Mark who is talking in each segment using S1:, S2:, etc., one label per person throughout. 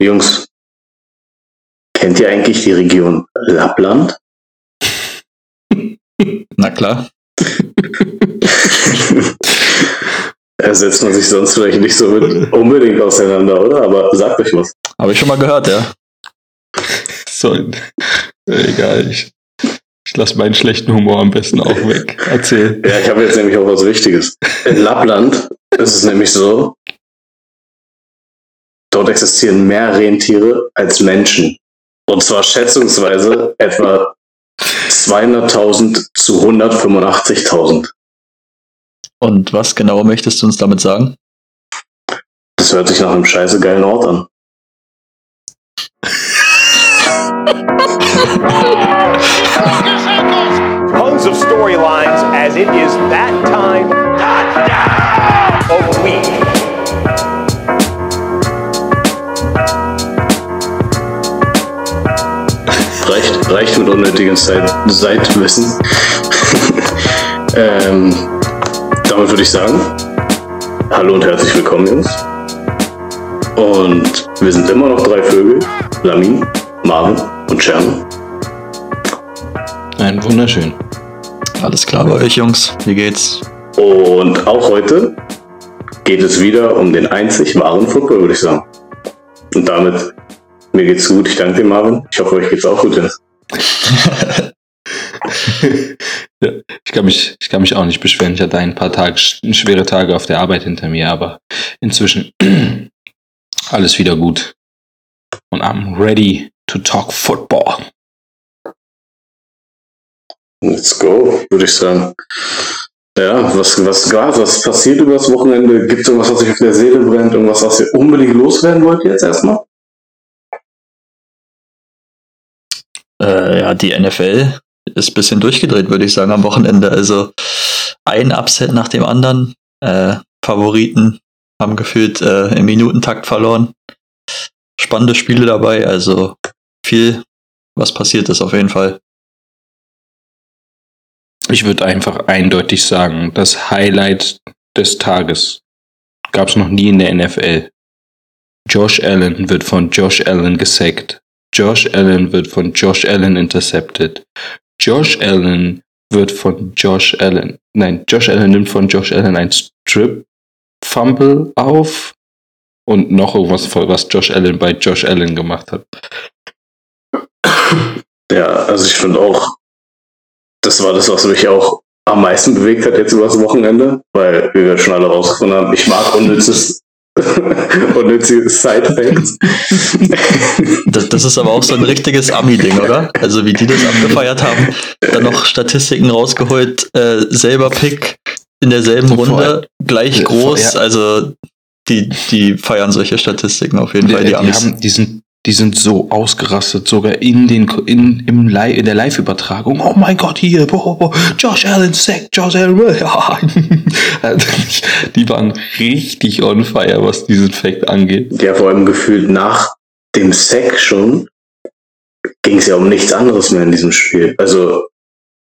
S1: Jungs, kennt ihr eigentlich die Region Lappland?
S2: Na klar.
S1: Da setzt man sich sonst vielleicht nicht so mit unbedingt auseinander, oder? Aber sagt euch was.
S2: Habe ich schon mal gehört, ja.
S3: So, egal, ich, ich lasse meinen schlechten Humor am besten auch weg. Erzähl.
S1: Ja, ich habe jetzt nämlich auch was Wichtiges. In Lappland ist es nämlich so, dort existieren mehr Rentiere als Menschen. Und zwar schätzungsweise etwa 200.000 zu 185.000.
S2: Und was genau möchtest du uns damit sagen?
S1: Das hört sich nach einem scheiße geilen Ort an.
S4: Tons of storylines as it is that time of week.
S1: Reicht, reicht mit unnötigem Zeit, Seitwissen. ähm, damit würde ich sagen, hallo und herzlich willkommen, Jungs. Und wir sind immer noch drei Vögel. Lamin, Marvin und Scherno.
S3: Ein wunderschön.
S2: Alles klar bei euch, Jungs? Wie geht's?
S1: Und auch heute geht es wieder um den einzig wahren Football, würde ich sagen. Und damit, mir geht's gut. Ich danke dir, Marvin. Ich hoffe, euch geht's auch gut.
S3: Ja, ich, kann mich, ich kann mich auch nicht beschweren. Ich hatte ein paar Tage, schwere Tage auf der Arbeit hinter mir, aber inzwischen alles wieder gut. Und I'm ready to talk football.
S1: Let's go, würde ich sagen. Ja, was, was gerade, was passiert über das Wochenende? Gibt es irgendwas, was euch auf der Seele brennt? Irgendwas, was ihr unbedingt loswerden wollt jetzt erstmal?
S2: Äh, ja, die NFL ist ein bisschen durchgedreht, würde ich sagen, am Wochenende. Also ein Upset nach dem anderen. Äh, Favoriten haben gefühlt äh, im Minutentakt verloren. Spannende Spiele dabei, also viel, was passiert ist auf jeden Fall.
S3: Ich würde einfach eindeutig sagen, das Highlight des Tages gab es noch nie in der NFL. Josh Allen wird von Josh Allen gesackt. Josh Allen wird von Josh Allen intercepted. Josh Allen wird von Josh Allen. Nein, Josh Allen nimmt von Josh Allen ein Strip Fumble auf und noch irgendwas, was Josh Allen bei Josh Allen gemacht hat.
S1: Ja, also ich finde auch, das war das, was mich auch am meisten bewegt hat jetzt über das Wochenende, weil wie wir schon alle rausgefunden haben, ich mag unnützes, unnützige Side-Facts.
S2: Das, das ist aber auch so ein richtiges Ami-Ding, oder? Also wie die das abgefeiert haben, dann noch Statistiken rausgeholt, äh, selber Pick in derselben Runde, gleich groß,
S3: ja.
S2: also die, die feiern solche Statistiken auf jeden Fall,
S3: Die,
S2: die
S3: die,
S2: Amis.
S3: haben, die, sind, die sind so ausgerastet, sogar in, den, in, im Li in der Live-Übertragung. Oh mein Gott, hier, boah, boah, Josh Allen sack, Josh Allen. Ja. die waren richtig on fire, was diesen Fact angeht.
S1: Ja, vor allem gefühlt nach dem Sack schon ging es ja um nichts anderes mehr in diesem Spiel. Also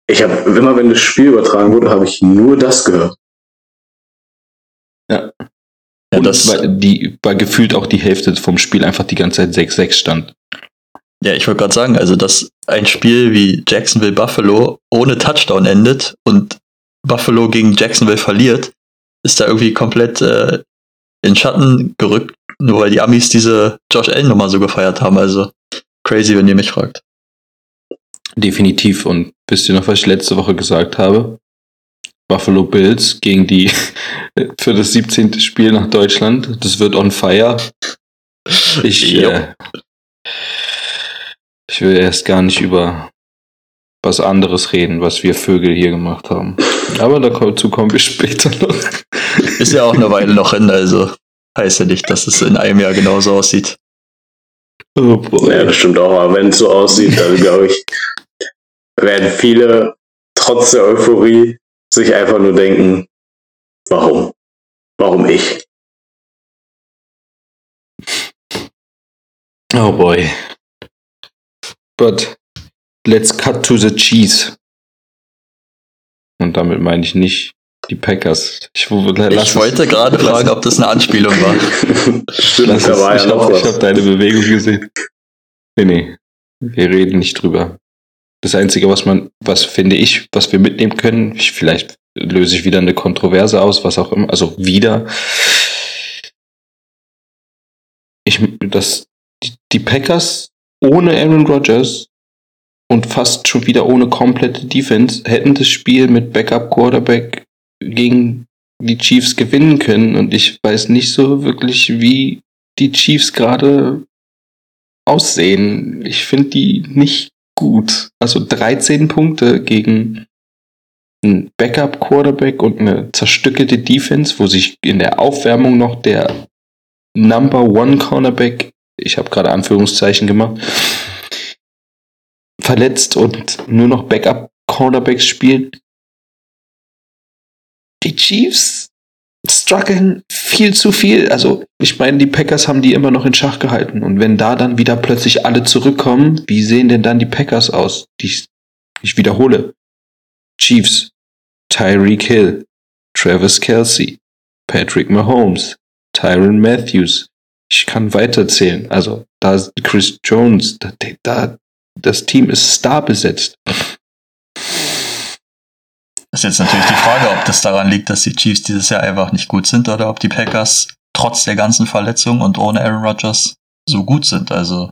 S1: ich habe immer, wenn das Spiel übertragen wurde, habe ich nur das gehört.
S2: Ja,
S3: Und
S2: das,
S3: weil die war gefühlt auch die Hälfte vom Spiel einfach die ganze Zeit 6-6 stand.
S2: ja, ich wollte gerade sagen, also dass ein Spiel wie Jacksonville Buffalo ohne Touchdown endet und Buffalo gegen Jacksonville verliert, ist da irgendwie komplett äh, in Schatten gerückt, nur weil die Amis diese Josh Allen Nummer so gefeiert haben. Also crazy, wenn ihr mich fragt.
S3: Definitiv. Und wisst ihr noch, was ich letzte Woche gesagt habe? Buffalo Bills gegen die für das 17. Spiel nach Deutschland. Das wird on fire. Ich, äh, ich will erst gar nicht über was anderes reden, was wir Vögel hier gemacht haben. Aber dazu kommen wir später noch.
S2: Ist ja auch eine Weile noch hin, also heißt ja nicht, dass es in einem Jahr genauso aussieht.
S3: Oh.
S1: Ja, das stimmt auch, aber wenn es so aussieht, dann glaube ich, werden viele trotz der Euphorie sich einfach nur denken, warum? Warum ich?
S3: Oh boy. But let's cut to the cheese. Und damit meine ich nicht Die Packers.
S2: Ich, ich wollte gerade fragen, ob das eine Anspielung war.
S3: Stimmt, da war ja Ich habe deine Bewegung gesehen. Nee, nee. Wir reden nicht drüber. Das Einzige, was man, was finde ich, was wir mitnehmen können, ich, vielleicht löse ich wieder eine Kontroverse aus, was auch immer, also wieder. Ich, das, die, die Packers ohne Aaron Rodgers und fast schon wieder ohne komplette Defense hätten das Spiel mit Backup Quarterback gegen die Chiefs gewinnen können. Und ich weiß nicht so wirklich, wie die Chiefs gerade aussehen. Ich finde die nicht gut. Also 13 Punkte gegen einen Backup Quarterback und eine zerstückelte Defense, wo sich in der Aufwärmung noch der Number One Cornerback, ich habe gerade Anführungszeichen gemacht, verletzt und nur noch Backup Cornerbacks spielt. Die Chiefs strugglen viel zu viel. Also, ich meine, die Packers haben die immer noch in Schach gehalten. Und wenn da dann wieder plötzlich alle zurückkommen, wie sehen denn dann die Packers aus? Die, ich wiederhole. Chiefs, Tyreek Hill, Travis Kelsey, Patrick Mahomes, Tyron Matthews. Ich kann weiterzählen. Also, da ist Chris Jones, da, da, das Team ist star besetzt.
S2: Ist jetzt natürlich die Frage, ob das daran liegt, dass die Chiefs dieses Jahr einfach nicht gut sind oder ob die Packers trotz der ganzen Verletzungen und ohne Aaron Rodgers so gut sind. Also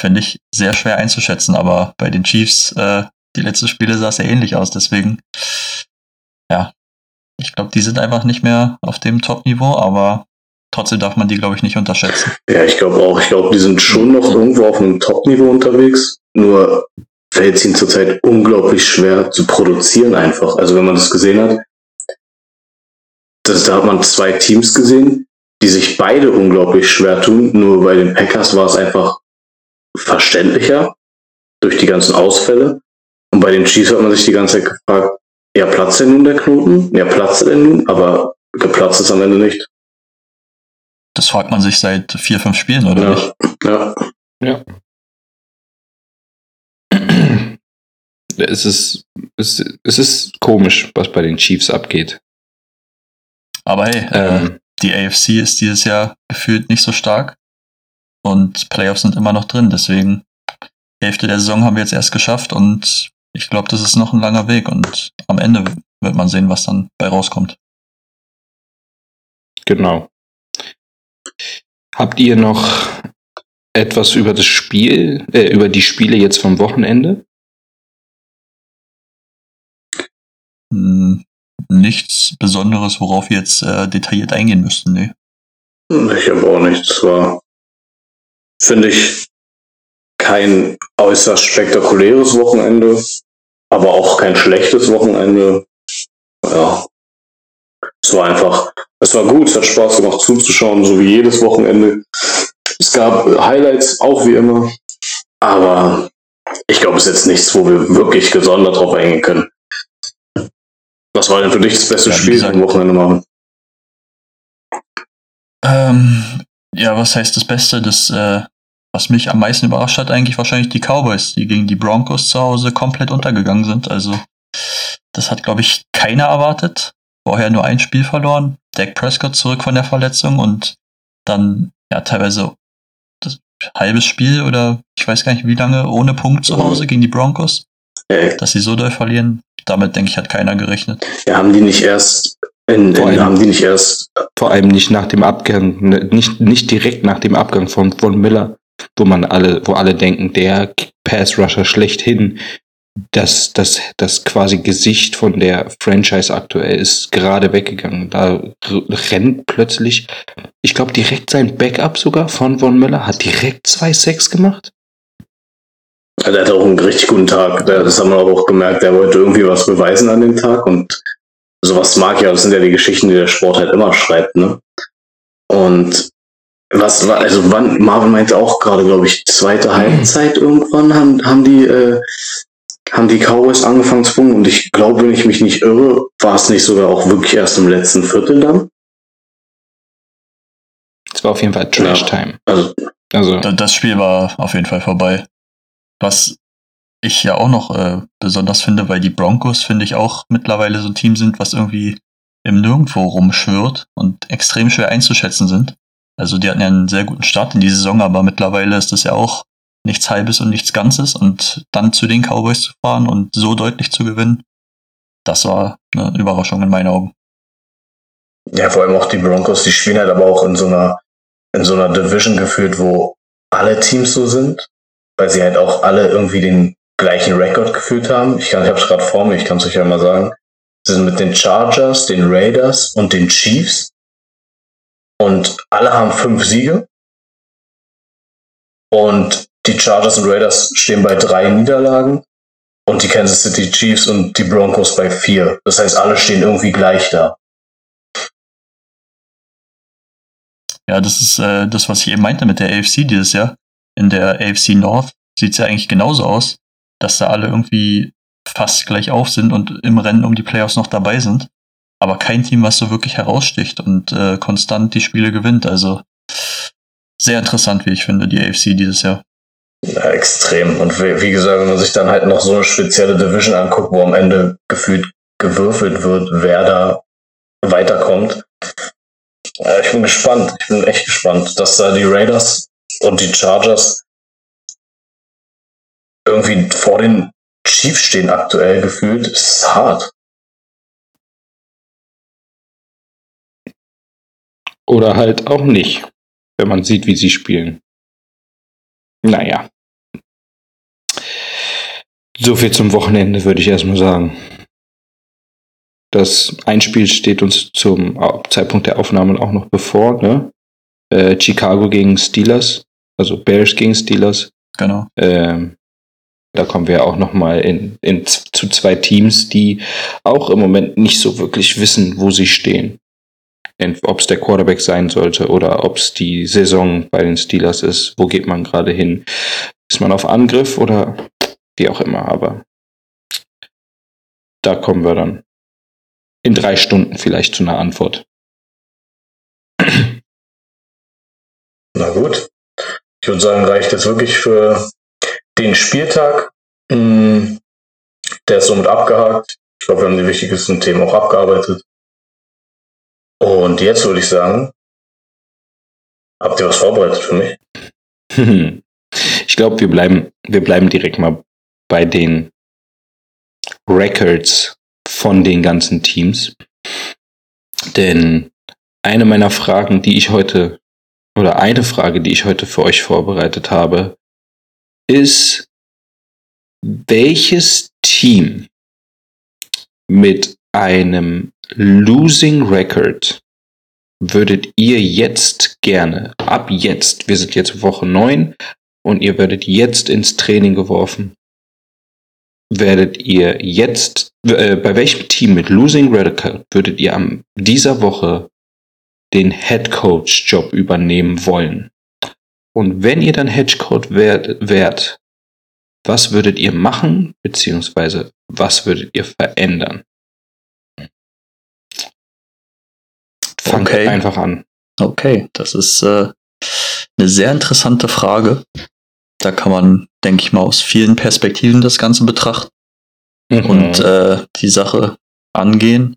S2: finde ich sehr schwer einzuschätzen, aber bei den Chiefs, äh, die letzten Spiele sah es ja ähnlich aus, deswegen, ja, ich glaube, die sind einfach nicht mehr auf dem Top-Niveau, aber trotzdem darf man die, glaube ich, nicht unterschätzen.
S1: Ja, ich glaube auch. Ich glaube, die sind schon noch irgendwo auf einem Top-Niveau unterwegs. Nur fällt es ihnen zurzeit unglaublich schwer zu produzieren einfach. Also wenn man das gesehen hat, das, da hat man zwei Teams gesehen, die sich beide unglaublich schwer tun. Nur bei den Packers war es einfach verständlicher durch die ganzen Ausfälle. Und bei den Chiefs hat man sich die ganze Zeit gefragt, ja, platzt denn nun der Knoten? Ja, platzt denn nun? Aber geplatzt ist am Ende nicht.
S2: Das fragt man sich seit vier, fünf Spielen, oder
S1: ja.
S2: nicht?
S1: Ja.
S3: Ja. Es ist, es, es ist komisch, was bei den Chiefs abgeht.
S2: Aber hey, äh, ähm, äh, die AFC ist dieses Jahr gefühlt nicht so stark und Playoffs sind immer noch drin. Deswegen, Hälfte der Saison haben wir jetzt erst geschafft und ich glaube, das ist noch ein langer Weg und am Ende wird man sehen, was dann bei rauskommt.
S3: Genau. Habt ihr noch etwas über das Spiel, äh, über die Spiele jetzt vom Wochenende?
S2: Hm, nichts Besonderes, worauf wir jetzt äh, detailliert eingehen müssten, ne?
S1: Ich habe auch nichts. War, finde ich, kein äußerst spektakuläres Wochenende, aber auch kein schlechtes Wochenende. Ja. Es war einfach, es war gut, es hat Spaß gemacht zuzuschauen, so wie jedes Wochenende. Es gab Highlights, auch wie immer. Aber ich glaube, es ist jetzt nichts, wo wir wirklich gesondert drauf eingehen können. Was war denn für dich das beste ja, Spiel am Wochenende machen?
S2: Ähm, ja, was heißt das Beste? Das, äh, was mich am meisten überrascht hat, eigentlich wahrscheinlich die Cowboys, die gegen die Broncos zu Hause komplett untergegangen sind. Also, das hat, glaube ich, keiner erwartet. Vorher nur ein Spiel verloren. Dak Prescott zurück von der Verletzung und dann ja teilweise das halbes Spiel oder ich weiß gar nicht wie lange ohne Punkt zu Hause gegen die Broncos. Dass sie so doll verlieren, damit denke ich, hat keiner gerechnet.
S1: Ja, haben die nicht erst in, in, allem, haben die nicht erst.
S3: Vor allem nicht nach dem Abgang, ne, nicht, nicht direkt nach dem Abgang von, von Miller, wo man alle, wo alle denken, der Pass-Rusher schlechthin, das, das, das quasi Gesicht von der Franchise aktuell ist gerade weggegangen. Da rennt plötzlich, ich glaube direkt sein Backup sogar von Von Miller, hat direkt zwei Sex gemacht.
S1: Also er hat auch einen richtig guten Tag. Das haben wir auch gemerkt. Er wollte irgendwie was beweisen an dem Tag und sowas mag ja. Das sind ja die Geschichten, die der Sport halt immer schreibt, ne? Und was war, also wann, Marvin meinte auch gerade, glaube ich, zweite Halbzeit irgendwann haben, haben die, äh, haben die Cowboys angefangen zu funken und ich glaube, wenn ich mich nicht irre, war es nicht sogar auch wirklich erst im letzten Viertel dann.
S3: Es war auf jeden Fall Trash Time.
S2: Ja, also, also. Das Spiel war auf jeden Fall vorbei. Was ich ja auch noch äh, besonders finde, weil die Broncos, finde ich, auch mittlerweile so ein Team sind, was irgendwie im Nirgendwo rumschwirrt und extrem schwer einzuschätzen sind. Also die hatten ja einen sehr guten Start in die Saison, aber mittlerweile ist das ja auch nichts Halbes und nichts Ganzes und dann zu den Cowboys zu fahren und so deutlich zu gewinnen, das war eine Überraschung in meinen Augen.
S1: Ja, vor allem auch die Broncos, die spielen halt aber auch in so einer, in so einer Division geführt, wo alle Teams so sind, weil sie halt auch alle irgendwie den gleichen Rekord geführt haben. Ich, kann, ich habe es gerade vor mir, ich kann es euch ja mal sagen. Sie sind mit den Chargers, den Raiders und den Chiefs. Und alle haben fünf Siege. Und die Chargers und Raiders stehen bei drei Niederlagen. Und die Kansas City Chiefs und die Broncos bei vier. Das heißt, alle stehen irgendwie gleich da.
S2: Ja, das ist äh, das, was ich eben meinte mit der AFC dieses Jahr. In der AFC North sieht es ja eigentlich genauso aus, dass da alle irgendwie fast gleich auf sind und im Rennen um die Playoffs noch dabei sind. Aber kein Team, was so wirklich heraussticht und äh, konstant die Spiele gewinnt. Also sehr interessant, wie ich finde, die AFC dieses Jahr.
S1: Ja, extrem. Und wie, wie gesagt, wenn man sich dann halt noch so eine spezielle Division anguckt, wo am Ende gefühlt gewürfelt wird, wer da weiterkommt. Ja, ich bin gespannt. Ich bin echt gespannt, dass da die Raiders und die Chargers irgendwie vor den Chiefs stehen aktuell gefühlt. Ist hart.
S3: Oder halt auch nicht, wenn man sieht, wie sie spielen. Naja. So viel zum Wochenende, würde ich erstmal sagen. Das Einspiel steht uns zum Zeitpunkt der Aufnahme auch noch bevor, ne? Äh, Chicago gegen Steelers, also Bears gegen Steelers.
S2: Genau.
S3: Ähm, da kommen wir auch noch mal in, in, zu zwei Teams, die auch im Moment nicht so wirklich wissen, wo sie stehen. Ob es der Quarterback sein sollte oder ob es die Saison bei den Steelers ist. Wo geht man gerade hin? Ist man auf Angriff oder wie auch immer? Aber da kommen wir dann in drei Stunden vielleicht zu einer Antwort.
S1: Na gut. Ich würde sagen, reicht jetzt wirklich für den Spieltag. Hm, der ist somit abgehakt. Ich glaube, wir haben die wichtigsten Themen auch abgearbeitet. Und jetzt würde ich sagen, habt ihr was vorbereitet für mich?
S3: Ich glaube, wir bleiben, wir bleiben direkt mal bei den Records von den ganzen Teams. Denn eine meiner Fragen, die ich heute, oder eine Frage, die ich heute für euch vorbereitet habe, ist, welches Team mit einem Losing Record würdet ihr jetzt gerne, ab jetzt, wir sind jetzt Woche 9 und ihr werdet jetzt ins Training geworfen, werdet ihr jetzt, äh, bei welchem Team mit Losing Record würdet ihr am dieser Woche den Head Coach Job übernehmen wollen? Und wenn ihr dann Head Coach wärt, was würdet ihr machen, beziehungsweise was würdet ihr verändern? Fangt
S2: Okay.
S3: einfach an.
S2: Okay, das ist äh, eine sehr interessante Frage. Da kann man, denke ich mal, aus vielen Perspektiven das Ganze betrachten und äh, die Sache angehen.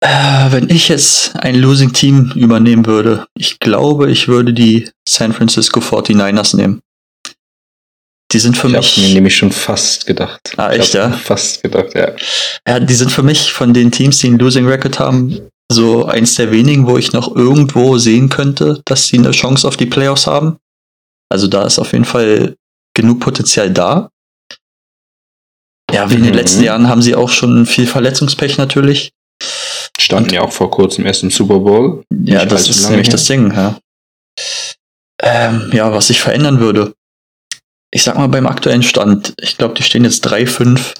S2: Äh, wenn ich jetzt ein Losing Team übernehmen würde, ich glaube, ich würde die San Francisco 49ers nehmen. Die sind für
S3: ich
S2: mich.
S3: habe mir nämlich schon fast gedacht.
S2: Ah,
S3: Ich
S2: echt, ja?
S3: Fast gedacht, ja.
S2: Ja, die sind für mich von den Teams, die einen Losing Record haben, so eins der wenigen, wo ich noch irgendwo sehen könnte, dass sie eine Chance auf die Playoffs haben. Also da ist auf jeden Fall genug Potenzial da. Ja, wie in den
S3: Mhm.
S2: letzten Jahren haben sie auch schon viel Verletzungspech natürlich.
S3: Standen ja auch vor kurzem erst im Super Bowl.
S2: Ja, das ist nämlich
S3: her.
S2: das Ding, ja. Ähm, ja, was ich verändern würde. Ich sag mal beim aktuellen Stand, ich glaube, die stehen jetzt 3-5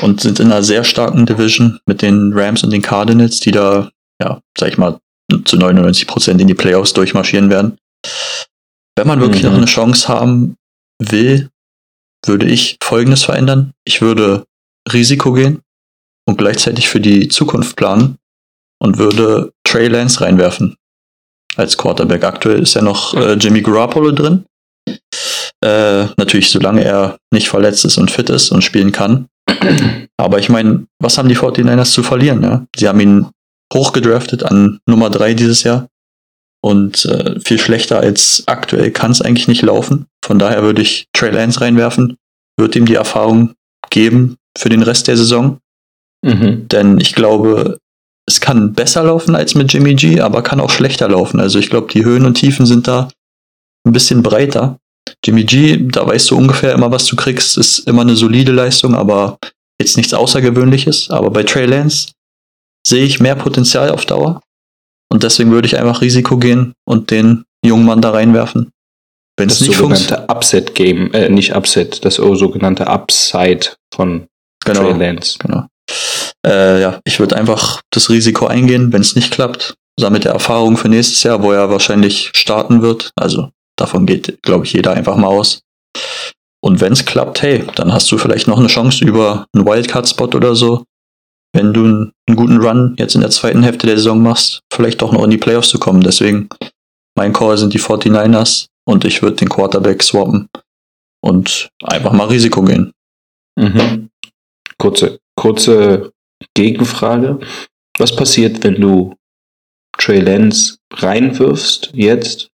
S2: und sind in einer sehr starken Division mit den Rams und den Cardinals, die da, ja, sag ich mal, zu 99% in die Playoffs durchmarschieren werden. Wenn man wirklich
S3: Mhm.
S2: noch eine Chance haben will, würde ich Folgendes verändern. Ich würde Risiko gehen und gleichzeitig für die Zukunft planen und würde Trey Lance reinwerfen als Quarterback. Aktuell ist ja noch äh, Jimmy Garoppolo drin. Äh, natürlich, solange er nicht verletzt ist und fit ist und spielen kann. Aber ich meine, was haben die 49ers zu verlieren? Ja? Sie haben ihn hochgedraftet an Nummer 3 dieses Jahr. Und äh, viel schlechter als aktuell kann es eigentlich nicht laufen. Von daher würde ich Trey Lance reinwerfen, würde ihm die Erfahrung geben für den Rest der Saison.
S3: Mhm.
S2: Denn ich glaube, es kann besser laufen als mit Jimmy G, aber kann auch schlechter laufen. Also ich glaube, die Höhen und Tiefen sind da ein bisschen breiter. Jimmy G, da weißt du ungefähr immer, was du kriegst, ist immer eine solide Leistung, aber jetzt nichts Außergewöhnliches. Aber bei Trey Lance sehe ich mehr Potenzial auf Dauer. Und deswegen würde ich einfach Risiko gehen und den jungen Mann da reinwerfen. Wenn
S3: Das
S2: es nicht funktioniert.
S3: sogenannte Upset-Game, äh, nicht Upset, das sogenannte Upside von
S2: Genau.
S3: Trey Lance.
S2: Genau. Äh, ja, ich würde einfach das Risiko eingehen, wenn es nicht klappt. Sammelt er Erfahrung für nächstes Jahr, wo er wahrscheinlich starten wird. Also davon geht, glaube ich, jeder einfach mal aus. Und wenn es klappt, hey, dann hast du vielleicht noch eine Chance über einen Wildcard-Spot oder so. Wenn du einen, einen guten Run jetzt in der zweiten Hälfte der Saison machst, vielleicht doch noch in die Playoffs zu kommen. Deswegen, mein Call sind die 49ers und ich würde den Quarterback swappen und einfach mal Risiko gehen.
S3: Mhm. Kurze, kurze Gegenfrage. Was passiert, wenn du Trey Lance reinwirfst jetzt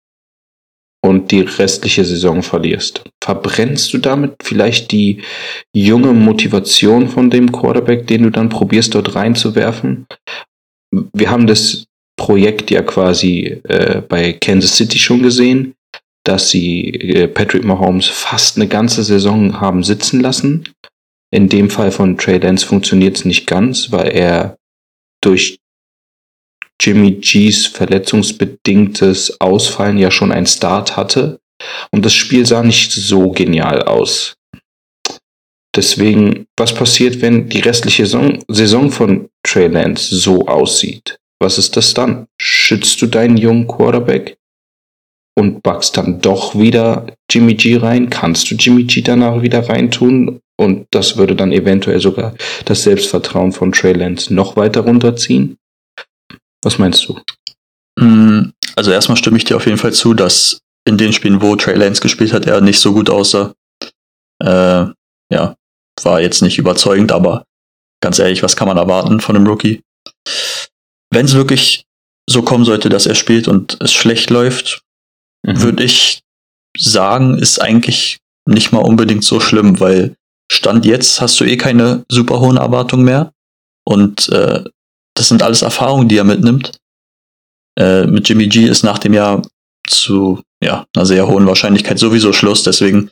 S3: und die restliche Saison verlierst? Verbrennst du damit vielleicht die junge Motivation von dem Quarterback, den du dann probierst dort reinzuwerfen? Wir haben das Projekt ja quasi äh, bei Kansas City schon gesehen, dass sie äh, Patrick Mahomes fast eine ganze Saison haben sitzen lassen. In dem Fall von Trey Lance funktioniert es nicht ganz, weil er durch Jimmy G's verletzungsbedingtes Ausfallen ja schon einen Start hatte. Und das Spiel sah nicht so genial aus. Deswegen, was passiert, wenn die restliche Saison, Saison von Trey Lance so aussieht? Was ist das dann? Schützt du deinen jungen Quarterback und backst dann doch wieder Jimmy G rein? Kannst du Jimmy G danach wieder reintun? Und das würde dann eventuell sogar das Selbstvertrauen von Trey Lance noch weiter runterziehen? Was meinst du?
S2: Mm, Also erstmal stimme ich dir auf jeden Fall zu, dass in den Spielen, wo Trey Lance gespielt hat, er nicht so gut aussah. Äh, ja, war jetzt nicht überzeugend, aber ganz ehrlich, was kann man erwarten von einem Rookie? Wenn es wirklich so kommen sollte, dass er spielt und es schlecht läuft,
S3: Mhm.
S2: würde ich sagen, ist eigentlich nicht mal unbedingt so schlimm, weil Stand jetzt hast du eh keine super hohen Erwartungen mehr. Und äh, das sind alles Erfahrungen, die er mitnimmt. Äh, mit Jimmy G ist nach dem Jahr zu ja, einer sehr hohen Wahrscheinlichkeit sowieso Schluss. Deswegen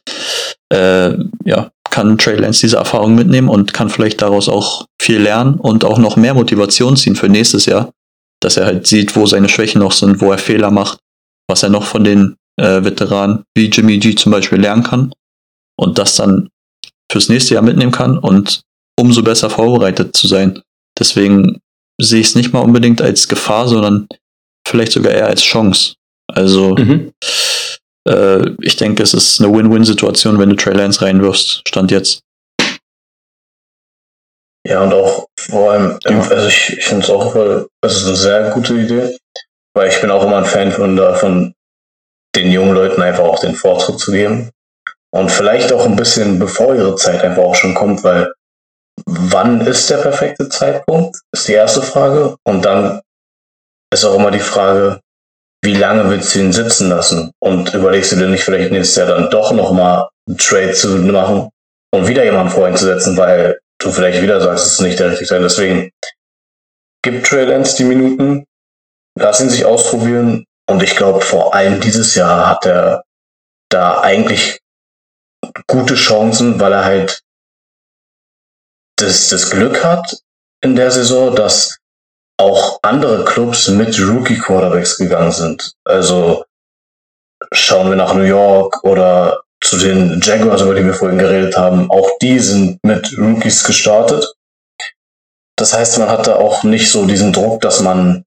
S2: äh, ja, kann Trey Lance diese Erfahrung mitnehmen und kann vielleicht daraus auch viel lernen und auch noch mehr Motivation ziehen für nächstes Jahr, dass er halt sieht, wo seine Schwächen noch sind, wo er Fehler macht, was er noch von den äh, Veteranen wie Jimmy G zum Beispiel lernen kann und das dann fürs nächste Jahr mitnehmen kann und umso besser vorbereitet zu sein. Deswegen sehe ich es nicht mal unbedingt als Gefahr, sondern vielleicht sogar eher als Chance. Also
S3: Mhm.
S2: äh, ich denke, es ist eine Win-Win-Situation, wenn du Trey Lance reinwirfst. Stand jetzt.
S1: Ja, und auch vor allem, im- also ich, ich finde es auch voll, es ist eine sehr gute Idee, weil ich bin auch immer ein Fan von, davon, den jungen Leuten einfach auch den Vortritt zu geben. Und vielleicht auch ein bisschen bevor ihre Zeit einfach auch schon kommt, weil wann ist der perfekte Zeitpunkt, ist die erste Frage. Und dann ist auch immer die Frage, wie lange willst du ihn sitzen lassen? Und überlegst du dir nicht vielleicht nächstes Jahr dann doch nochmal einen Trade zu machen und wieder jemanden voreinzusetzen, weil du vielleicht wieder sagst, es ist nicht der richtige Zeit. Deswegen gib Trey Lance die Minuten, lass ihn sich ausprobieren. Und ich glaube, vor allem dieses Jahr hat er da eigentlich gute Chancen, weil er halt das, das Glück hat in der Saison, dass auch andere Clubs mit Rookie-Quarterbacks gegangen sind. Also schauen wir nach New York oder zu den Jaguars, über die wir vorhin geredet haben. Auch die sind mit Rookies gestartet. Das heißt, man hatte auch nicht so diesen Druck, dass man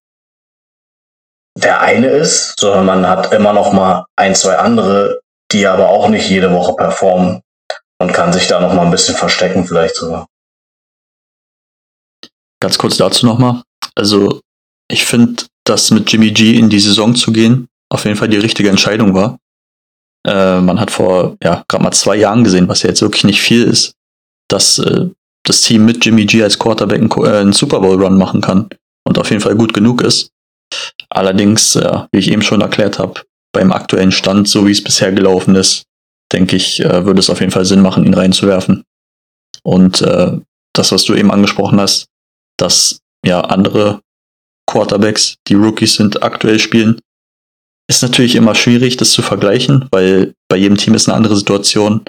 S1: der eine ist, sondern man hat immer noch mal ein, zwei andere, die aber auch nicht jede Woche performen und kann sich da noch mal ein bisschen verstecken vielleicht sogar.
S2: Ganz kurz dazu nochmal. Also, ich finde, dass mit Jimmy G in die Saison zu gehen auf jeden Fall die richtige Entscheidung war. Äh, man hat vor ja gerade mal zwei Jahren gesehen, was ja jetzt wirklich nicht viel ist, dass äh, das Team mit Jimmy G als Quarterback einen, äh, einen Super Bowl Run machen kann und auf jeden Fall gut genug ist. Allerdings, wie ich eben schon erklärt habe, beim aktuellen Stand, so wie es bisher gelaufen ist, denke ich, äh, würde es auf jeden Fall Sinn machen, ihn reinzuwerfen. Und äh, das, was du eben angesprochen hast, dass ja andere Quarterbacks, die Rookies sind, aktuell spielen, ist natürlich immer schwierig, das zu vergleichen, weil bei jedem Team ist eine andere Situation.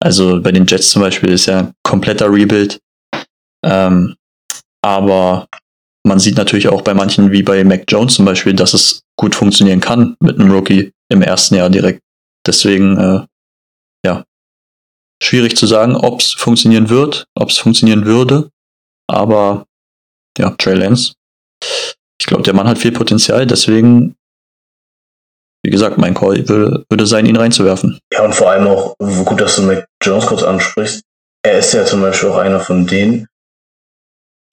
S2: Also bei den Jets zum Beispiel ist ja ein kompletter Rebuild. Ähm, aber man sieht natürlich auch bei manchen, wie bei Mac Jones zum Beispiel, dass es gut funktionieren kann mit einem Rookie im ersten Jahr direkt. Deswegen, äh, ja, schwierig zu sagen, ob es funktionieren wird, ob es funktionieren würde. Aber ja, Trey Lance. Ich glaube, der Mann hat viel Potenzial, deswegen, wie gesagt, mein Call würde, würde sein, ihn reinzuwerfen.
S1: Ja, und vor allem auch, gut, dass du Mac Jones kurz ansprichst. Er ist ja zum Beispiel auch einer von denen,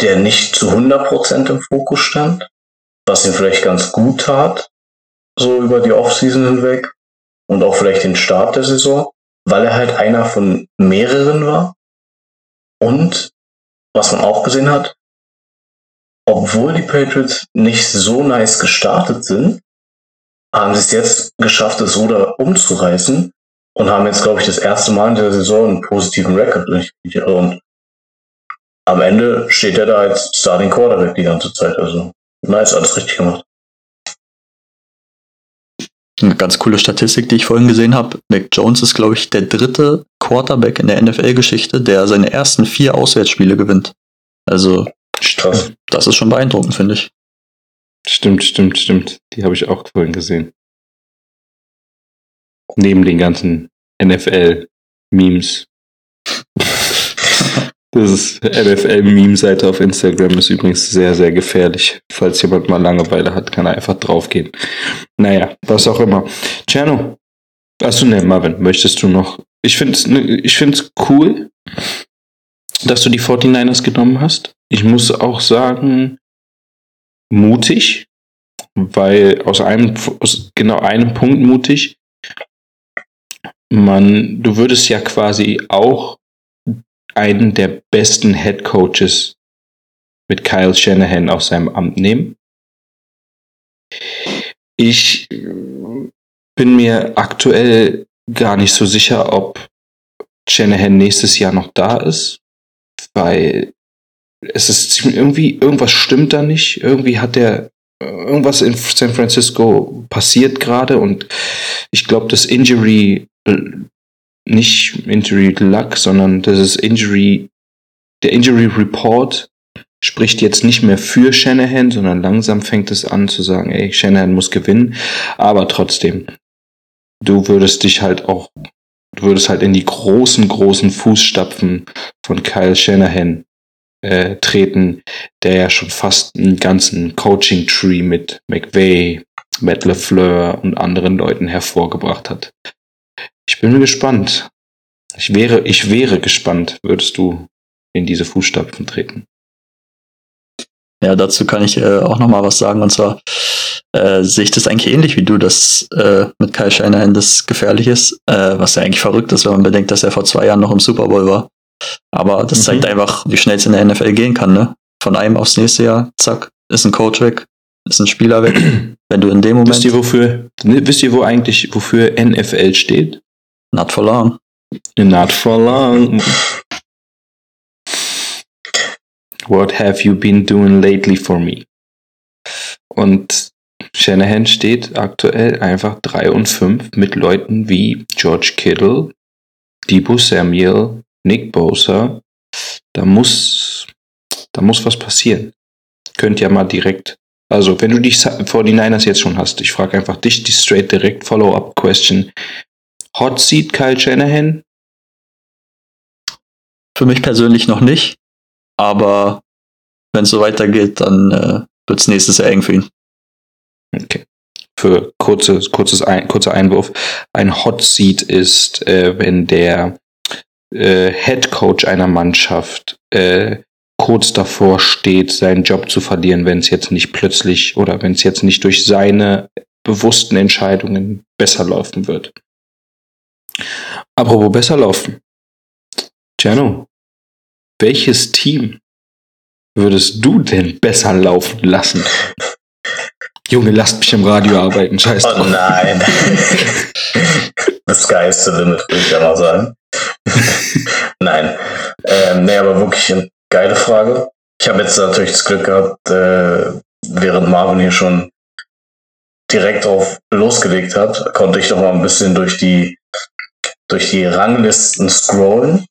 S1: der nicht zu 100% im Fokus stand, was ihm vielleicht ganz gut tat, so über die Offseason hinweg und auch vielleicht den Start der Saison, weil er halt einer von mehreren war. Und was man auch gesehen hat, obwohl die Patriots nicht so nice gestartet sind, haben sie es jetzt geschafft, das Ruder umzureißen und haben jetzt, glaube ich, das erste Mal in der Saison einen positiven Rekord. Und am Ende steht er da als Starting Quarterback die ganze Zeit. Also nice, alles richtig gemacht.
S2: Eine ganz coole Statistik, die ich vorhin gesehen habe. Mac Jones ist, glaube ich, der dritte Quarterback in der NFL-Geschichte, der seine ersten vier Auswärtsspiele gewinnt. Also,
S1: Krass.
S2: das ist schon beeindruckend, finde ich.
S3: Stimmt, stimmt, stimmt. Die habe ich auch vorhin gesehen. Neben den ganzen NFL-Memes. Das ist NFL-Meme-Seite auf Instagram ist übrigens sehr, sehr gefährlich. Falls jemand mal Langeweile hat, kann er einfach draufgehen. Naja, was auch immer. Cerno, achso, ne, Marvin, möchtest du noch? Ich finde es ich find's cool, dass du die 49ers genommen hast. Ich muss auch sagen, mutig, weil aus einem, aus genau einem Punkt mutig. Man, du würdest ja quasi auch einen der besten Head Coaches mit Kyle Shanahan aus seinem Amt nehmen. Ich bin mir aktuell gar nicht so sicher, ob Shanahan nächstes Jahr noch da ist, weil es ist irgendwie, irgendwas stimmt da nicht. Irgendwie hat der irgendwas in San Francisco passiert gerade und ich glaube, das Injury nicht Injury Luck, sondern das ist Injury, der Injury Report spricht jetzt nicht mehr für Shanahan, sondern langsam fängt es an zu sagen, ey, Shanahan muss gewinnen, aber trotzdem, du würdest dich halt auch, du würdest halt in die großen, großen Fußstapfen von Kyle Shanahan äh, treten, der ja schon fast einen ganzen Coaching-Tree mit McVay, Matt LeFleur und anderen Leuten hervorgebracht hat. Ich bin gespannt. Ich wäre, ich wäre gespannt, würdest du in diese Fußstapfen treten.
S2: Ja, dazu kann ich äh, auch noch mal was sagen. Und zwar äh, sehe ich das eigentlich ähnlich wie du, dass äh, mit Kai Shanahan das gefährlich ist, äh, was ja eigentlich verrückt ist, wenn man bedenkt, dass er vor zwei Jahren noch im Super Bowl war. Aber das mhm. zeigt einfach, wie schnell es in der NFL gehen kann. Ne? Von einem aufs nächste Jahr, zack, ist ein Coach weg, ist ein Spieler weg. wenn du in dem Moment...
S3: Wisst ihr, wofür, wisst ihr, wo eigentlich, wofür NFL steht?
S2: Not for long.
S3: Not for long. What have you been doing lately for me? Und Shanahan steht aktuell einfach 3 und 5 mit Leuten wie George Kittle, Debo Samuel, Nick Bosa. Da muss, da muss was passieren. Könnt ja mal direkt, also wenn du dich vor die Niners jetzt schon hast, ich frage einfach dich die straight direkt Follow-up Question. Hot Seat Kyle Shanahan?
S2: Für mich persönlich noch nicht, aber wenn es so weitergeht, dann äh, wird es nächstes Jahr eng für ihn.
S3: Okay. Für kurzes, kurzes ein, kurzer Einwurf. Ein Hot Seat ist, äh, wenn der äh, Head Coach einer Mannschaft äh, kurz davor steht, seinen Job zu verlieren, wenn es jetzt nicht plötzlich oder wenn es jetzt nicht durch seine bewussten Entscheidungen besser laufen wird. Apropos besser laufen. Jano, welches Team würdest du denn besser laufen lassen? Junge, lasst mich im Radio arbeiten, scheiß
S1: Oh
S3: drauf.
S1: nein. The sky is the limit, würde ich ja mal sagen. nein. Ähm, nee, aber wirklich eine geile Frage. Ich habe jetzt natürlich das Glück gehabt, äh, während Marvin hier schon direkt drauf losgelegt hat, konnte ich doch mal ein bisschen durch die, durch die Ranglisten scrollen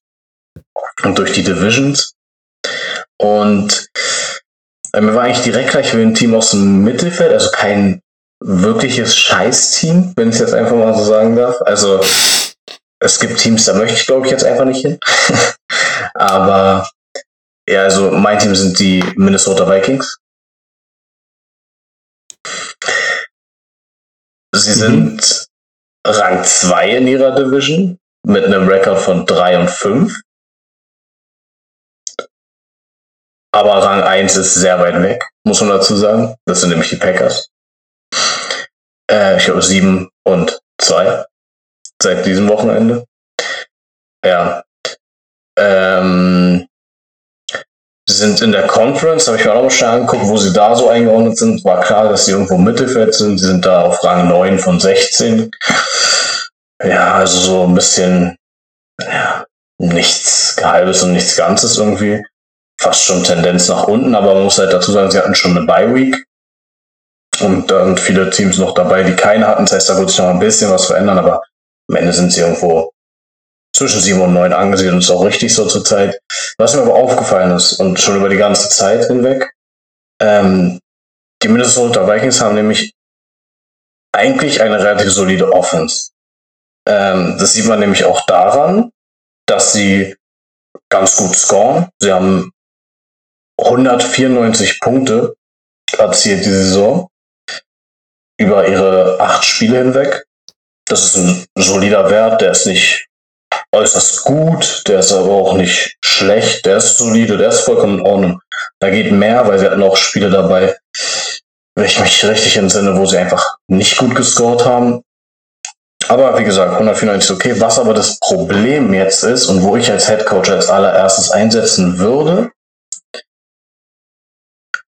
S1: und durch die Divisions. Und äh, mir war eigentlich direkt gleich für ein Team aus dem Mittelfeld, also kein wirkliches Scheiß-Team, wenn ich es jetzt einfach mal so sagen darf. Also es gibt Teams, da möchte ich glaube ich jetzt einfach nicht hin. Aber ja, also mein Team sind die Minnesota Vikings. Sie
S3: Mhm.
S1: sind Rang 2 in ihrer Division mit einem Rekord von 3 und 5. Aber Rang 1 ist sehr weit weg, muss man dazu sagen. Das sind nämlich die Packers. Äh, ich glaube 7 und 2 seit diesem Wochenende. Ja. Ähm, sind in der Conference, habe ich mir auch noch mal schnell angeguckt, wo sie da so eingeordnet sind. War klar, dass sie irgendwo im Mittelfeld sind. Sie sind da auf Rang 9 von 16. Ja, also so ein bisschen ja, nichts Halbes und nichts Ganzes irgendwie. Fast schon Tendenz nach unten, aber man muss halt dazu sagen, sie hatten schon eine Bye-Week. Und da sind viele Teams noch dabei, die keine hatten. Das heißt, da wird sich noch ein bisschen was verändern, aber am Ende sind sie irgendwo zwischen 7 und 9 angesiedelt und ist auch richtig so zur Zeit. Was mir aber aufgefallen ist und schon über die ganze Zeit hinweg, ähm, die Minnesota Vikings haben nämlich eigentlich eine relativ solide Offense. Ähm, das sieht man nämlich auch daran, dass sie ganz gut scoren. Sie haben 194 Punkte erzielt die Saison über ihre acht Spiele hinweg. Das ist ein solider Wert, der ist nicht äußerst gut, der ist aber auch nicht schlecht, der ist solide, der ist vollkommen in Ordnung. Da geht mehr, weil sie hatten auch Spiele dabei, wenn ich mich richtig entsinne, wo sie einfach nicht gut gescored haben. Aber wie gesagt, 194 ist okay. Was aber das Problem jetzt ist und wo ich als Head Coach als allererstes einsetzen würde,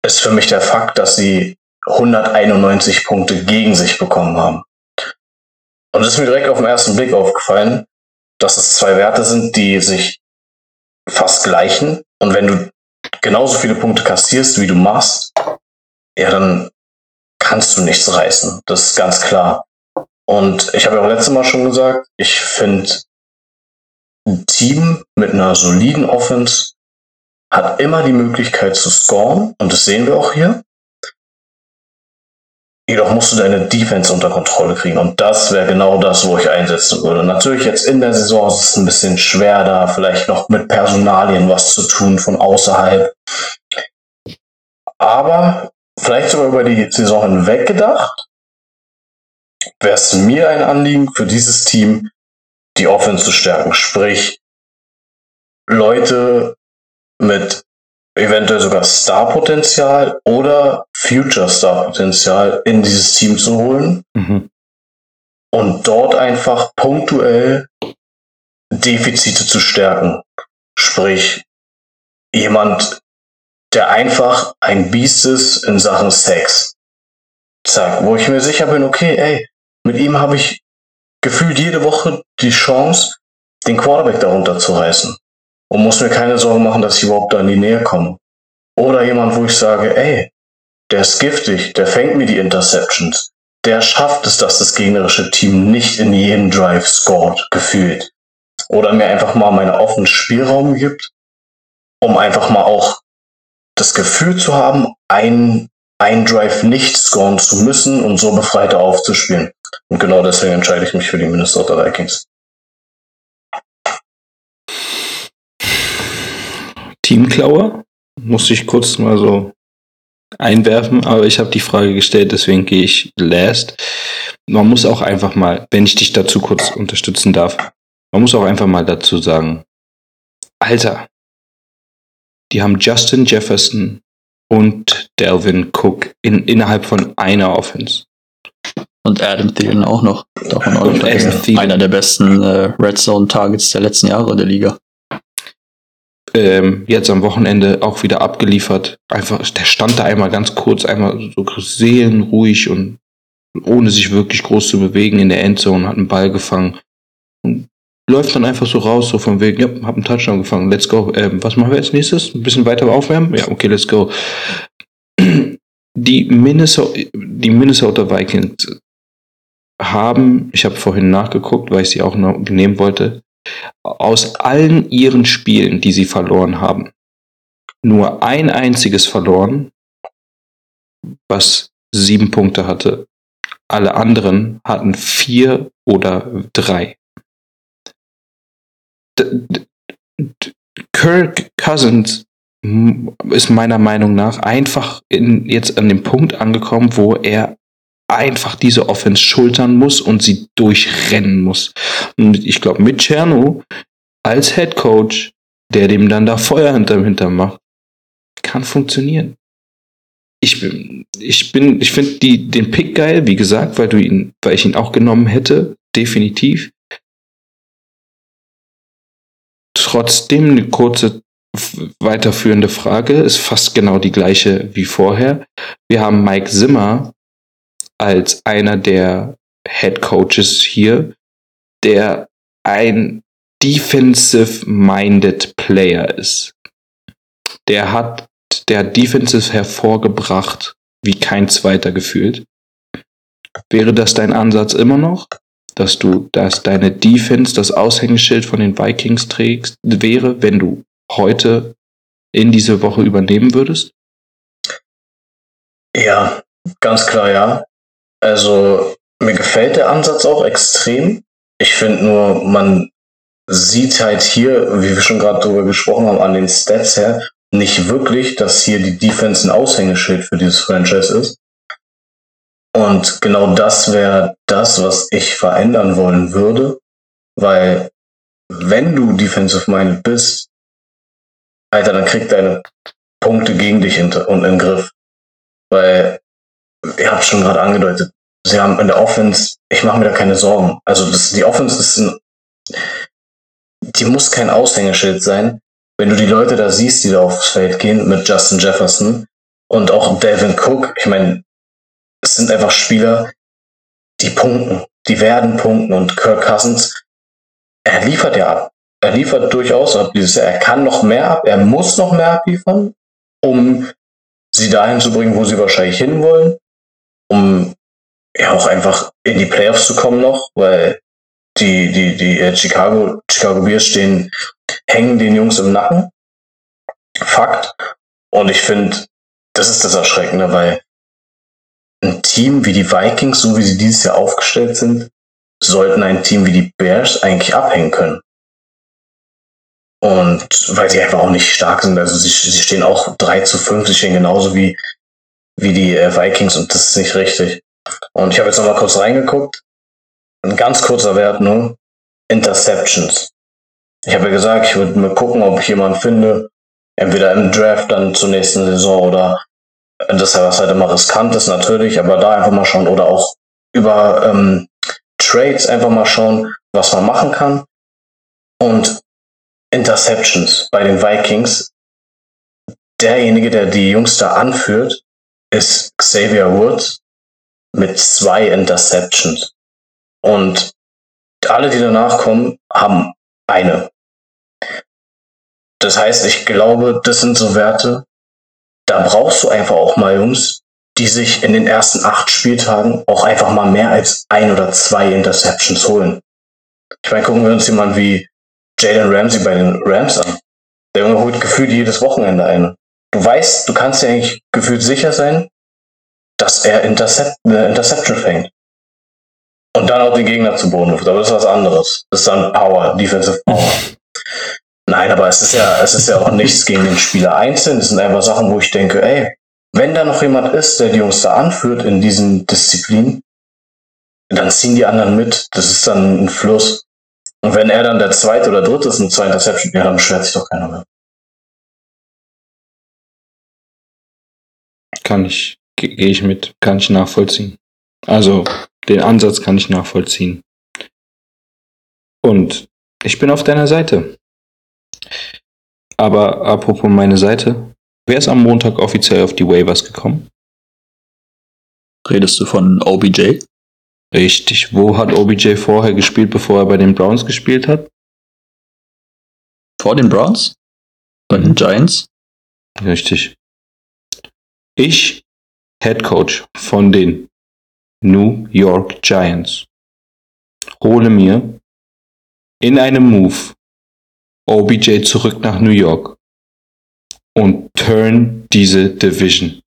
S1: ist für mich der Fakt, dass sie 191 Punkte gegen sich bekommen haben. Und es ist mir direkt auf den ersten Blick aufgefallen, dass es zwei Werte sind, die sich fast gleichen. Und wenn du genauso viele Punkte kassierst, wie du machst, ja, dann kannst du nichts reißen. Das ist ganz klar. Und ich habe ja auch letztes Mal schon gesagt, ich finde, ein Team mit einer soliden Offense hat immer die Möglichkeit zu scoren. Und das sehen wir auch hier. Jedoch musst du deine Defense unter Kontrolle kriegen. Und das wäre genau das, wo ich einsetzen würde. Natürlich jetzt in der Saison ist es ein bisschen schwer, da vielleicht noch mit Personalien was zu tun von außerhalb. Aber vielleicht sogar über die Saison hinweg gedacht, wäre es mir ein Anliegen für dieses Team, die Offense zu stärken. Sprich, Leute mit eventuell sogar Star-Potenzial oder Future-Star-Potenzial in dieses Team zu holen
S3: Mhm.
S1: und dort einfach punktuell Defizite zu stärken. Sprich, jemand, der einfach ein Biest ist in Sachen Sex. Zack, wo ich mir sicher bin, okay, ey, mit ihm habe ich gefühlt jede Woche die Chance, den Quarterback darunter zu reißen. Und muss mir keine Sorgen machen, dass ich überhaupt da in die Nähe komme. Oder jemand, wo ich sage, ey, der ist giftig, der fängt mir die Interceptions. Der schafft es, dass das gegnerische Team nicht in jedem Drive scored, gefühlt. Oder mir einfach mal meinen offenen Spielraum gibt, um einfach mal auch das Gefühl zu haben, ein, ein Drive nicht scoren zu müssen und so befreiter aufzuspielen. Und genau deswegen entscheide ich mich für die Minnesota Vikings.
S3: Teamklauer? Musste ich kurz mal so einwerfen, aber ich habe die Frage gestellt, deswegen gehe ich last. Man muss auch einfach mal, wenn ich dich dazu kurz unterstützen darf, man muss auch einfach mal dazu sagen, Alter, die haben Justin Jefferson und Delvin Cook in, innerhalb von einer Offense.
S2: Und Adam Thielen auch noch. Man auch
S3: Thielen.
S2: Einer der besten äh, Red Zone Targets der letzten Jahre der Liga.
S3: Ähm, jetzt am Wochenende auch wieder abgeliefert. Einfach, der stand da einmal ganz kurz, einmal so seelenruhig und ohne sich wirklich groß zu bewegen in der Endzone, hat einen Ball gefangen und läuft dann einfach so raus, so von wegen, ja, hab einen Touchdown gefangen, let's go. Ähm, was machen wir als nächstes? Ein bisschen weiter aufwärmen? Ja, okay, let's go. Die Minnesota, die Minnesota Vikings haben, ich habe vorhin nachgeguckt, weil ich sie auch noch nehmen wollte, aus allen ihren Spielen, die sie verloren haben, nur ein einziges verloren, was sieben Punkte hatte. Alle anderen hatten vier oder drei. Kirk Cousins ist meiner Meinung nach einfach in, jetzt an dem Punkt angekommen, wo er einfach diese Offense schultern muss und sie durchrennen muss. Und ich glaube, mit Cherno als Head Coach, der dem dann da Feuer hinterm Hintern macht, kann funktionieren. Ich bin, ich bin, ich finde den Pick geil, wie gesagt, weil du ihn, weil ich ihn auch genommen hätte, definitiv. Trotzdem eine kurze weiterführende Frage, ist fast genau die gleiche wie vorher. Wir haben Mike Zimmer als einer der Head Coaches hier, der ein defensive-minded Player ist. Der hat, der hat Defensive hervorgebracht, wie kein zweiter gefühlt. Wäre das dein Ansatz immer noch? Dass du, dass deine Defense das Aushängeschild von den Vikings trägst, wäre, wenn du heute in diese Woche übernehmen würdest?
S1: Ja, ganz klar ja. Also mir gefällt der Ansatz auch extrem. Ich finde nur, man sieht halt hier, wie wir schon gerade drüber gesprochen haben, an den Stats her, nicht wirklich, dass hier die Defense ein Aushängeschild für dieses Franchise ist. Und genau das wäre das, was ich verändern wollen würde, weil wenn du defensive-minded bist, Alter, dann kriegt deine Punkte gegen dich in, und in Griff. Weil, ihr habt schon gerade angedeutet, sie haben in der Offense, ich mache mir da keine Sorgen. Also das, die Offense ist ein, die muss kein Aushängeschild sein. Wenn du die Leute da siehst, die da aufs Feld gehen mit Justin Jefferson und auch Devin Cook, ich meine, es sind einfach Spieler, die punkten, die werden punkten und Kirk Cousins, er liefert ja ab. Er liefert durchaus ab dieses Jahr. Er kann noch mehr ab, er muss noch mehr abliefern, um sie dahin zu bringen, wo sie wahrscheinlich hinwollen, um ja auch einfach in die Playoffs zu kommen noch, weil die, die, die äh, Chicago, Chicago Bears stehen, hängen den Jungs im Nacken. Fakt. Und ich finde, das ist das Erschreckende, weil ein Team wie die Vikings, so wie sie dieses Jahr aufgestellt sind, sollten ein Team wie die Bears eigentlich abhängen können. Und weil sie einfach auch nicht stark sind, also sie, sie stehen auch 3 zu 5, sie stehen genauso wie, wie die äh, Vikings und das ist nicht richtig. Und ich habe jetzt nochmal kurz reingeguckt. Ein ganz kurzer Wert nur. Interceptions. Ich habe ja gesagt, ich würde mal gucken, ob ich jemanden finde, entweder im Draft dann zur nächsten Saison oder das ist ja was halt immer riskant ist natürlich, aber da einfach mal schauen oder auch über ähm, Trades einfach mal schauen, was man machen kann. Und Interceptions bei den Vikings. Derjenige, der die Jungs da anführt, ist Xavier Woods mit zwei Interceptions. Und alle, die danach kommen, haben eine. Das heißt, ich glaube, das sind so Werte, da brauchst du einfach auch mal Jungs, die sich in den ersten acht Spieltagen auch einfach mal mehr als ein oder zwei Interceptions holen. Ich meine, gucken wir uns jemanden wie Jalen Ramsey bei den Rams an. Der Junge holt gefühlt jedes Wochenende eine. Du weißt, du kannst dir eigentlich gefühlt sicher sein, dass er Intercept, eine Interception fängt. Und dann auch den Gegner zu Boden wirft. Aber das ist was anderes. Das ist dann Power, Defensive Power. Nein, aber es ist ja, es ist ja auch nichts gegen den Spieler einzeln. Es sind einfach Sachen, wo ich denke, ey, wenn da noch jemand ist, der die Jungs da anführt in diesen Disziplinen, dann ziehen die anderen mit. Das ist dann ein Fluss. Und wenn er dann der zweite oder dritte ist mit zwei Interception, ja, dann beschwert sich doch keiner mehr.
S3: Kann ich, ge- gehe ich mit, kann ich nachvollziehen. Also, Den Ansatz kann ich nachvollziehen. Und ich bin auf deiner Seite. Aber apropos meine Seite, wer ist am Montag offiziell auf die Waivers gekommen?
S2: Redest du von OBJ?
S3: Richtig. Wo hat OBJ vorher gespielt, bevor er bei den Browns gespielt hat?
S2: Vor den Browns? Bei den Giants?
S3: Richtig. Ich, Head Coach von den New York Giants, hole mir in einem Move OBJ zurück nach New York und turn diese Division.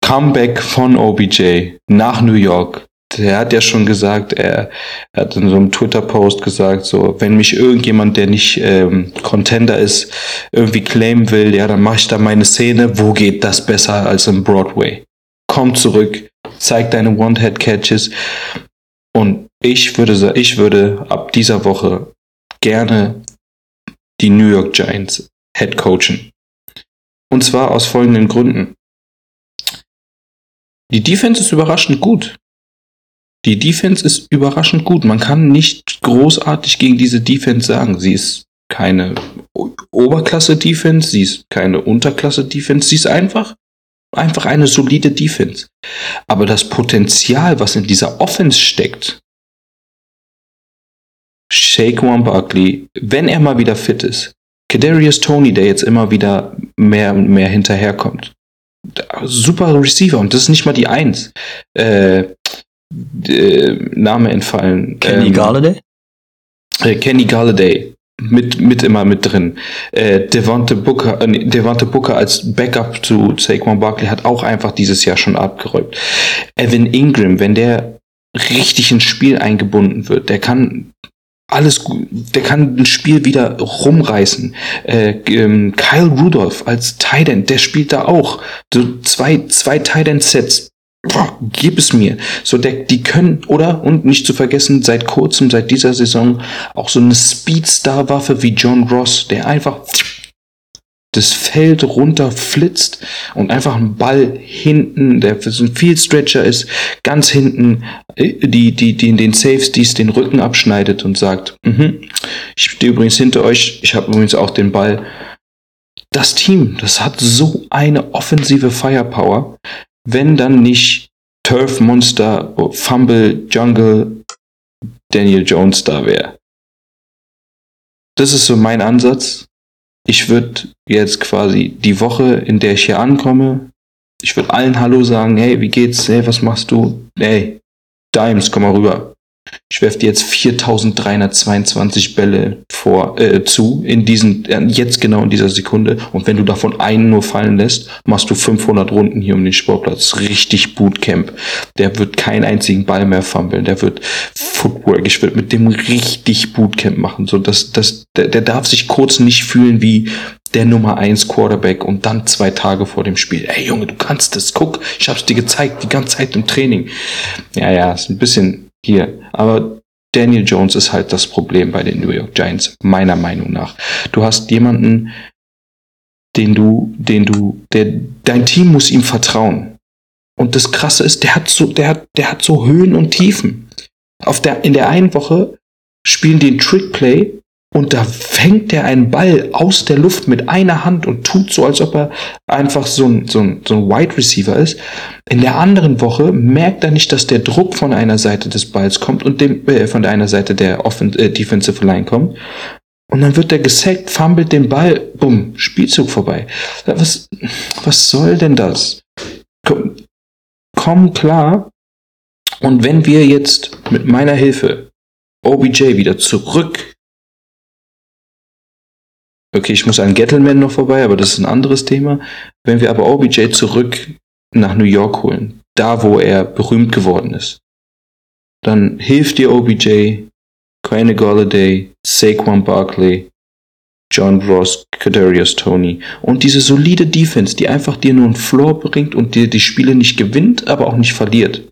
S3: Comeback von OBJ nach New York. Der hat ja schon gesagt, er, er hat in so einem Twitter-Post gesagt, so, wenn mich irgendjemand, der nicht ähm, Contender ist, irgendwie claimen will, ja, dann mache ich da meine Szene. Wo geht das besser als im Broadway? Komm zurück, zeig deine One-Head-Catches. Und ich würde, ich würde ab dieser Woche gerne die New York Giants Head coachen. Und zwar aus folgenden Gründen. Die Defense ist überraschend gut. Die Defense ist überraschend gut. Man kann nicht großartig gegen diese Defense sagen. Sie ist keine Oberklasse-Defense, sie ist keine Unterklasse-Defense, sie ist einfach, einfach eine solide Defense. Aber das Potenzial, was in dieser Offense steckt, Shaquan Barkley, wenn er mal wieder fit ist, Kadarius Tony, der jetzt immer wieder mehr und mehr hinterherkommt, super Receiver und das ist nicht mal die Eins. Äh, Name entfallen.
S2: Kenny
S3: Ähm,
S2: Galladay?
S3: äh, Kenny Galladay mit, mit immer mit drin. Äh, Devonte Booker, äh, nee, Devonte Booker als Backup zu Saquon Barkley hat auch einfach dieses Jahr schon abgeräumt. Evan Ingram, wenn der richtig ins Spiel eingebunden wird, der kann alles gut, der kann ein Spiel wieder rumreißen. Äh, ähm, Kyle Rudolph als Tight End, der spielt da auch. So zwei, zwei Tight End Sets. Boah, gib es mir. So, der, die können, oder, und nicht zu vergessen, seit kurzem, seit dieser Saison, auch so eine Speedstar-Waffe wie John Ross, der einfach das Feld runter flitzt und einfach einen Ball hinten, der für so ein Field Stretcher ist, ganz hinten, äh, die, die, die in den Safeties den Rücken abschneidet und sagt, mhm, ich stehe übrigens hinter euch, ich habe übrigens auch den Ball. Das Team, das hat so eine offensive Firepower, wenn dann nicht Turf Monster, Fumble, Jungle, Daniel Jones da wäre. Das ist so mein Ansatz. Ich würde jetzt quasi die Woche, in der ich hier ankomme, ich würde allen Hallo sagen, hey, wie geht's? Hey, was machst du? Hey, Dimes, komm mal rüber. Ich werfe dir jetzt 4322 Bälle vor, äh, zu, in diesen, äh, jetzt genau in dieser Sekunde. Und wenn du davon einen nur fallen lässt, machst du 500 Runden hier um den Sportplatz. Richtig Bootcamp. Der wird keinen einzigen Ball mehr fummeln. Der wird Footwork. Ich würde mit dem richtig Bootcamp machen. So, dass, dass, der, der darf sich kurz nicht fühlen wie der Nummer 1 Quarterback und dann zwei Tage vor dem Spiel. Ey Junge, du kannst das. Guck, ich hab's dir gezeigt, die ganze Zeit im Training. Ja, ja, ist ein bisschen hier. Aber Daniel Jones ist halt das Problem bei den New York Giants, meiner Meinung nach. Du hast jemanden, den du, den du, der, dein Team muss ihm vertrauen. Und das Krasse ist, der hat so, der hat, der hat so Höhen und Tiefen. Auf der, in der einen Woche spielen die ein Trickplay und da fängt er einen Ball aus der Luft mit einer Hand und tut so, als ob er einfach so ein, so ein, so ein Wide Receiver ist. In der anderen Woche merkt er nicht, dass der Druck von einer Seite des Balls kommt und dem, äh, von der einer Seite der Offen äh, Defensive Line kommt. Und dann wird er gesackt, fummelt den Ball, bumm, Spielzug vorbei. Was, was soll denn das? Komm, komm klar. Und wenn wir jetzt mit meiner Hilfe OBJ wieder zurück Okay, ich muss an Gettleman noch vorbei, aber das ist ein anderes Thema. Wenn wir aber OBJ zurück nach New York holen, da wo er berühmt geworden ist, dann hilft dir OBJ, Quinn Galladay, Saquon Barkley, John Ross, Kadarius Tony und diese solide Defense, die einfach dir nur einen Floor bringt und dir die Spiele nicht gewinnt, aber auch nicht verliert.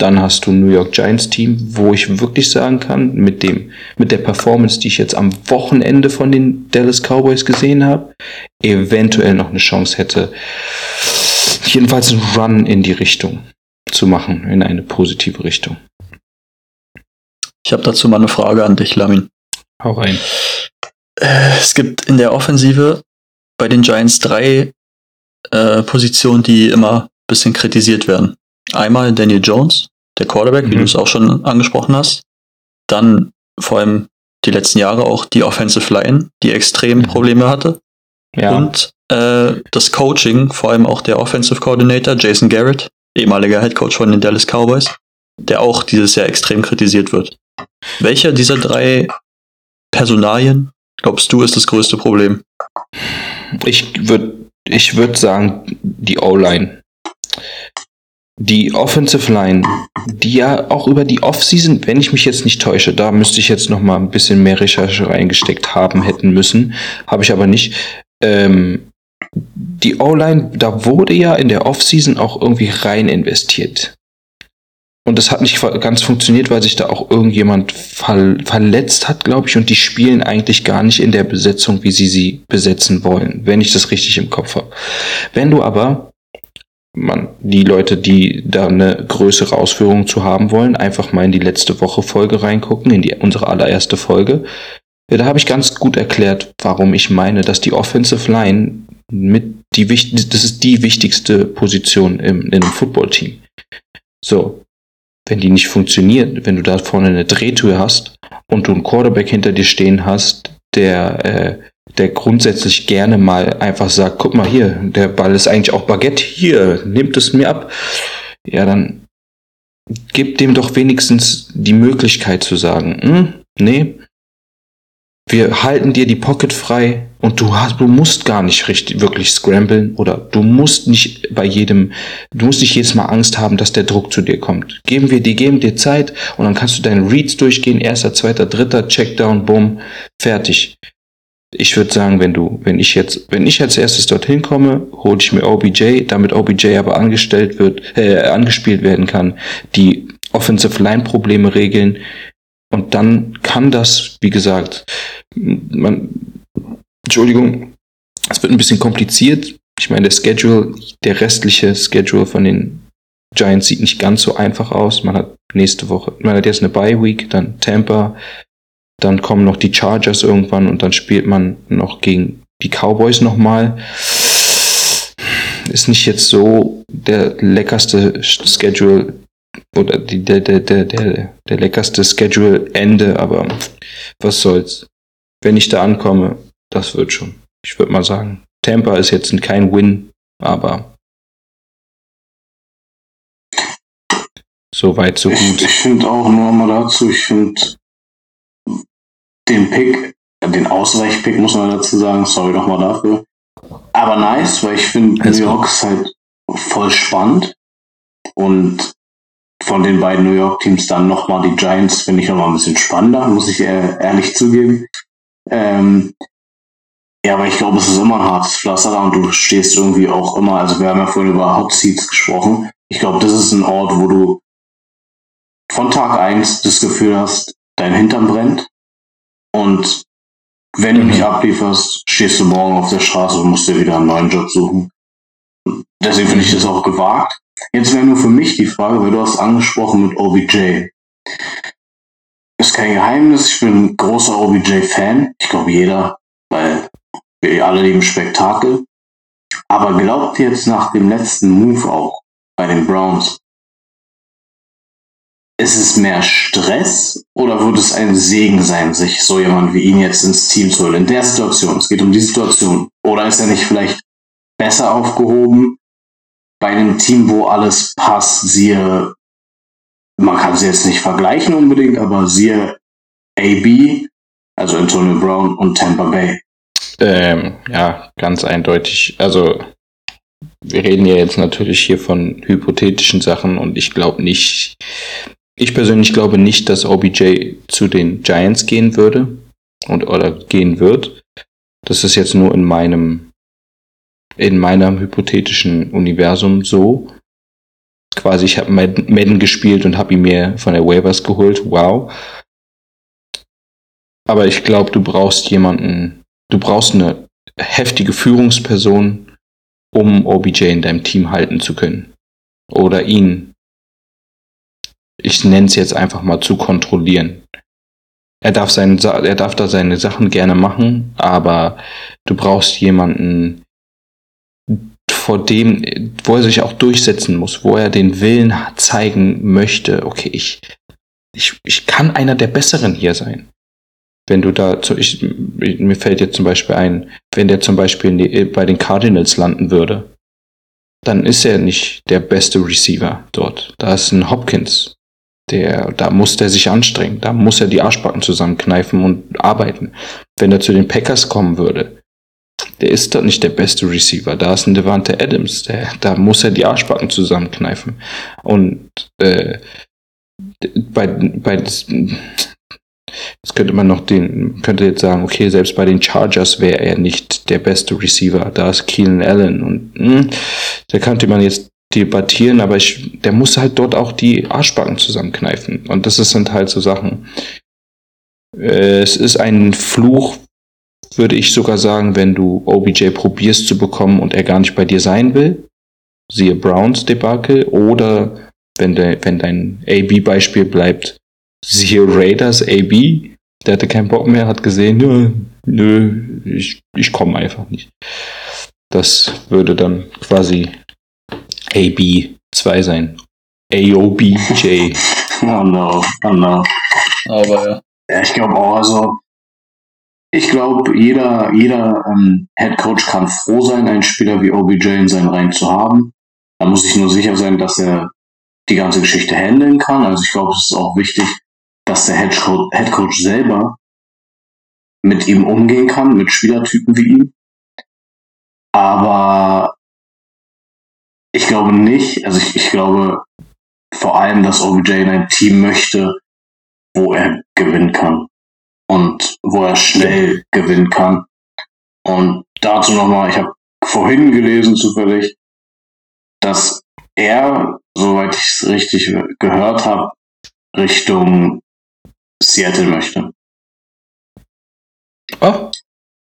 S3: Dann hast du ein New York Giants Team, wo ich wirklich sagen kann, mit dem, mit der Performance, die ich jetzt am Wochenende von den Dallas Cowboys gesehen habe, eventuell noch eine Chance hätte. Jedenfalls ein Run in die Richtung. zu machen in eine positive Richtung.
S2: Ich habe dazu mal eine Frage an dich, Lamin.
S3: Hau rein.
S2: Äh, Es gibt in der Offensive bei den Giants drei äh, Positionen, die immer ein bisschen kritisiert werden. Einmal Daniel Jones, der Quarterback, wie
S3: Mhm.
S2: du es auch schon angesprochen hast. Dann vor allem die letzten Jahre auch die Offensive Line, die extrem
S3: Mhm.
S2: Probleme hatte.
S3: Ja,
S2: Und äh, das Coaching, vor allem auch der Offensive Coordinator Jason Garrett, ehemaliger Head Coach von den Dallas Cowboys, der auch dieses Jahr extrem kritisiert wird. Welcher dieser drei Personalien, glaubst du, ist das größte Problem?
S3: ich würde ich würd sagen, die O-Line. Die Offensive Line, die ja auch über die Offseason, wenn ich mich jetzt nicht täusche, da müsste ich jetzt noch mal ein bisschen mehr Recherche reingesteckt haben hätten müssen, habe ich aber nicht. Ähm, die O-Line, da wurde ja in der Offseason auch irgendwie rein investiert. Und das hat nicht ganz funktioniert, weil sich da auch irgendjemand ver verletzt hat, glaube ich. Und die spielen eigentlich gar nicht in der Besetzung, wie sie sie besetzen wollen, wenn ich das richtig im Kopf habe. Wenn du aber, man, die Leute, die da eine größere Ausführung zu haben wollen, einfach mal in die letzte Woche Folge reingucken, in die, unsere allererste Folge. Ja, da habe ich ganz gut erklärt, warum ich meine, dass die Offensive Line mit die das ist die wichtigste Position im, in einem Footballteam. So, wenn die nicht funktioniert, wenn du da vorne eine Drehtür hast und du einen Quarterback hinter dir stehen hast, der, äh, der grundsätzlich gerne mal einfach sagt, guck mal hier, der Ball ist eigentlich auch Baguette, hier, nimmt es mir ab. Ja, dann gib dem doch wenigstens die Möglichkeit zu sagen, hm, nee, wir halten dir die Pocket frei und du hast, du musst gar nicht richtig, wirklich scramblen oder du musst nicht bei jedem, du musst nicht jedes Mal Angst haben, dass der Druck zu dir kommt. Geben wir dir, geben dir Zeit und dann kannst du deine Reads durchgehen, erster, zweiter, dritter, Checkdown, bumm, fertig. Ich würde sagen, wenn du, wenn ich jetzt, wenn ich als erstes dorthin komme, hole ich mir OBJ, damit OBJ aber angestellt wird, äh, angespielt werden kann, die Offensive Line Probleme regeln und dann kann das, wie gesagt, man, Entschuldigung, es wird ein bisschen kompliziert. Ich meine, der Schedule, der restliche Schedule von den Giants sieht nicht ganz so einfach aus. Man hat nächste Woche, man hat jetzt eine Bye Week, dann Tampa, dann kommen noch die Chargers irgendwann und dann spielt man noch gegen die Cowboys nochmal. Ist nicht jetzt so der leckerste Schedule oder die, der, der, der, der, der leckerste Schedule-Ende, aber was soll's. Wenn ich da ankomme, das wird schon. Ich würde mal sagen, Tampa ist jetzt kein Win, aber so weit, so
S1: Ich,
S3: gut.
S1: ich finde auch nur mal dazu, ich finde den Pick, äh, den Ausweichpick muss man dazu sagen, sorry nochmal dafür. Aber nice, weil ich finde New. York ist halt voll spannend. Und von den beiden New York Teams dann nochmal die Giants finde ich nochmal ein bisschen spannender, muss ich ehr- ehrlich zugeben. Ähm, ja, aber ich glaube, es ist immer ein hartes Pflaster und du stehst irgendwie auch immer, also wir haben ja vorhin über Hot Seats gesprochen. Ich glaube, das ist ein Ort, wo du von Tag eins das Gefühl hast, dein Hintern brennt. Und wenn du
S3: Mhm.
S1: nicht ablieferst, stehst du morgen auf der Straße und musst dir wieder einen neuen Job suchen. Deswegen finde ich das auch gewagt. Jetzt wäre nur für mich die Frage, weil du hast angesprochen mit OBJ. Ist kein Geheimnis, ich bin ein großer OBJ-Fan. Ich glaube jeder, weil wir alle lieben Spektakel. Aber glaubt ihr jetzt nach dem letzten Move auch bei den Browns, ist es mehr Stress oder wird es ein Segen sein, sich so jemand wie ihn jetzt ins Team zu holen? In der Situation, es geht um die Situation. Oder ist er nicht vielleicht besser aufgehoben bei einem Team, wo alles passt, siehe, man kann sie jetzt nicht vergleichen unbedingt, aber siehe AB, also Antonio Brown und Tampa Bay.
S3: Ähm, ja, ganz eindeutig. Also, wir reden ja jetzt natürlich hier von hypothetischen Sachen und ich glaube nicht, ich persönlich glaube nicht, dass OBJ zu den Giants gehen würde und oder gehen wird. Das ist jetzt nur in meinem, in meinem hypothetischen Universum so. Quasi, ich habe Madden gespielt und habe ihn mir von der Waivers geholt. Wow. Aber ich glaube, du brauchst jemanden, du brauchst eine heftige Führungsperson, um OBJ in deinem Team halten zu können. Oder ihn ich nenne es jetzt einfach mal, zu kontrollieren. Er darf, seine, Sa- er darf da seine Sachen gerne machen, aber du brauchst jemanden, vor dem, wo er sich auch durchsetzen muss, wo er den Willen zeigen möchte, okay, ich, ich, ich kann einer der Besseren hier sein. Wenn du da, ich, mir fällt jetzt zum Beispiel ein, wenn der zum Beispiel ne- bei den Cardinals landen würde, dann ist er nicht der beste Receiver dort. Da ist ein Hopkins. Der, da muss der sich anstrengen. Da muss er die Arschbacken zusammenkneifen und arbeiten. Wenn er zu den Packers kommen würde, der ist dort nicht der beste Receiver. Da ist ein Devante Adams. Der, da muss er die Arschbacken zusammenkneifen. Und äh, bei, bei jetzt könnte man noch den, könnte jetzt sagen, okay, selbst bei den Chargers wäre er nicht der beste Receiver. Da ist Keelan Allen und mh, da könnte man jetzt debattieren, aber ich, der muss halt dort auch die Arschbacken zusammenkneifen. Und das sind halt so Sachen. Äh, Es ist ein Fluch, würde ich sogar sagen, wenn du OBJ probierst zu bekommen und er gar nicht bei dir sein will. Siehe Browns Debakel oder wenn, de, wenn dein AB-Beispiel bleibt, siehe Raiders AB, der hatte keinen Bock mehr, hat gesehen, nö, nö ich, ich komme einfach nicht. Das würde dann quasi AB2 sein. AOBJ.
S1: Oh no, oh no.
S2: Aber ja.
S1: Ja, ich glaube auch, also ich glaube, jeder, jeder ähm, Head Coach kann froh sein, einen Spieler wie OBJ in seinen Reihen zu haben. Da muss ich nur sicher sein, dass er die ganze Geschichte handeln kann. Also ich glaube, es ist auch wichtig, dass der Head Coach, Head Coach selber mit ihm umgehen kann, mit Spielertypen wie ihm. Aber ich glaube nicht, also ich, ich glaube vor allem, dass OBJ in ein Team möchte, wo er gewinnen kann und wo er schnell gewinnen kann. Und dazu nochmal, ich habe vorhin gelesen zufällig, dass er, soweit ich es richtig gehört habe, Richtung Seattle möchte.
S3: Oh,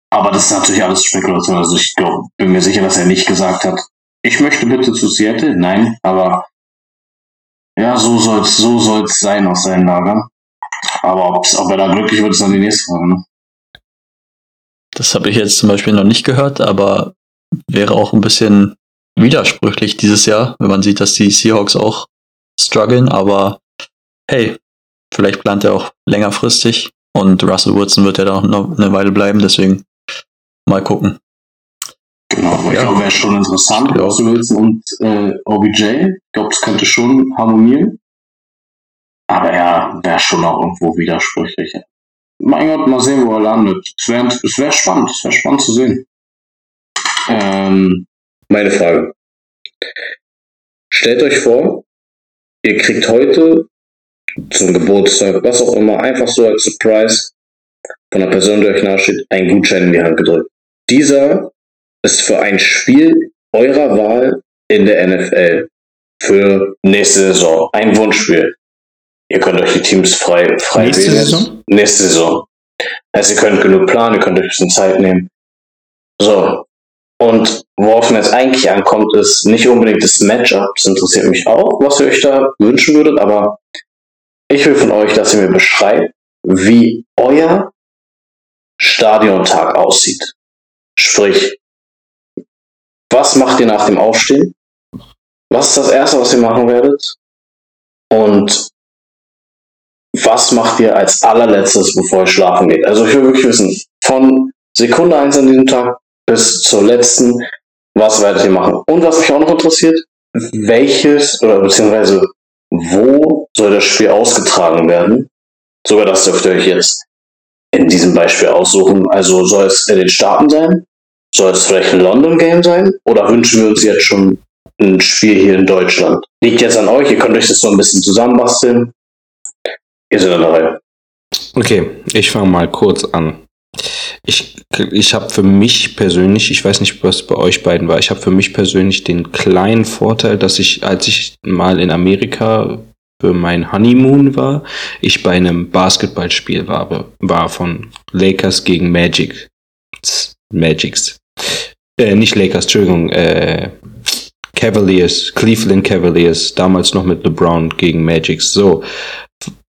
S1: Aber das ist natürlich alles Spekulation. Also ich glaub, bin mir sicher, dass er nicht gesagt hat, ich möchte bitte zu Seattle. Nein, aber ja, so soll's, so soll's sein aus seinen Lagern. Aber ob er da glücklich wird, ist dann die nächste Frage. Ne?
S2: Das habe ich jetzt zum Beispiel noch nicht gehört, aber wäre auch ein bisschen widersprüchlich dieses Jahr, wenn man sieht, dass die Seahawks auch strugglen. Aber hey, vielleicht plant er auch längerfristig und Russell Wilson wird ja da noch eine Weile bleiben, deswegen mal gucken.
S1: Genau, aber ich
S2: Ja.
S1: glaube, wäre schon interessant,
S2: Ja.
S1: Russell und äh, OBJ. Ich glaube, das könnte schon harmonieren. Aber ja, wäre schon auch irgendwo widersprüchlich. Mein Gott, mal sehen, wo er landet. Es wäre es wär spannend, es wäre spannend zu sehen. Ähm, meine Frage. Stellt euch vor, ihr kriegt heute zum Geburtstag, was auch immer, einfach so als Surprise von einer Person, die euch nahesteht, einen Gutschein in die Hand gedrückt. Dieser ist für ein Spiel eurer Wahl in der NFL für nächste Saison. Ein Wunschspiel. Ihr könnt euch die Teams frei, frei
S3: Nächste
S1: wählen.
S3: Saison?
S1: Nächste Saison. Also ihr könnt genug planen, ihr könnt euch ein bisschen Zeit nehmen. So. Und worauf mir jetzt eigentlich ankommt, ist nicht unbedingt das Matchup. Das interessiert mich auch, was ihr euch da wünschen würdet, aber ich will von euch, dass ihr mir beschreibt, wie euer Stadiontag aussieht. Sprich, was macht ihr nach dem Aufstehen? Was ist das Erste, was ihr machen werdet? Und was macht ihr als allerletztes, bevor ihr schlafen geht? Also ich will wirklich wissen, von Sekunde 1 an diesem Tag bis zur letzten, was werdet ihr machen? Und was mich auch noch interessiert, welches oder beziehungsweise wo soll das Spiel ausgetragen werden? Sogar das dürft ihr euch jetzt in diesem Beispiel aussuchen. Also soll es in den Staaten sein? Soll es vielleicht ein London Game sein? Oder wünschen wir uns jetzt schon ein Spiel hier in Deutschland? Liegt jetzt an euch, ihr könnt euch das so ein bisschen zusammenbasteln. Ihr seid an der Reihe.
S3: Okay, ich fange mal kurz an. Ich, ich habe für mich persönlich, ich weiß nicht, was bei euch beiden war, ich habe für mich persönlich den kleinen Vorteil, dass ich, als ich mal in Amerika für mein Honeymoon war, ich bei einem Basketballspiel war, war von Lakers gegen Magic. Magics. Äh, nicht Lakers, Entschuldigung, äh, Cavaliers, Cleveland Cavaliers, damals noch mit LeBron gegen Magics. So,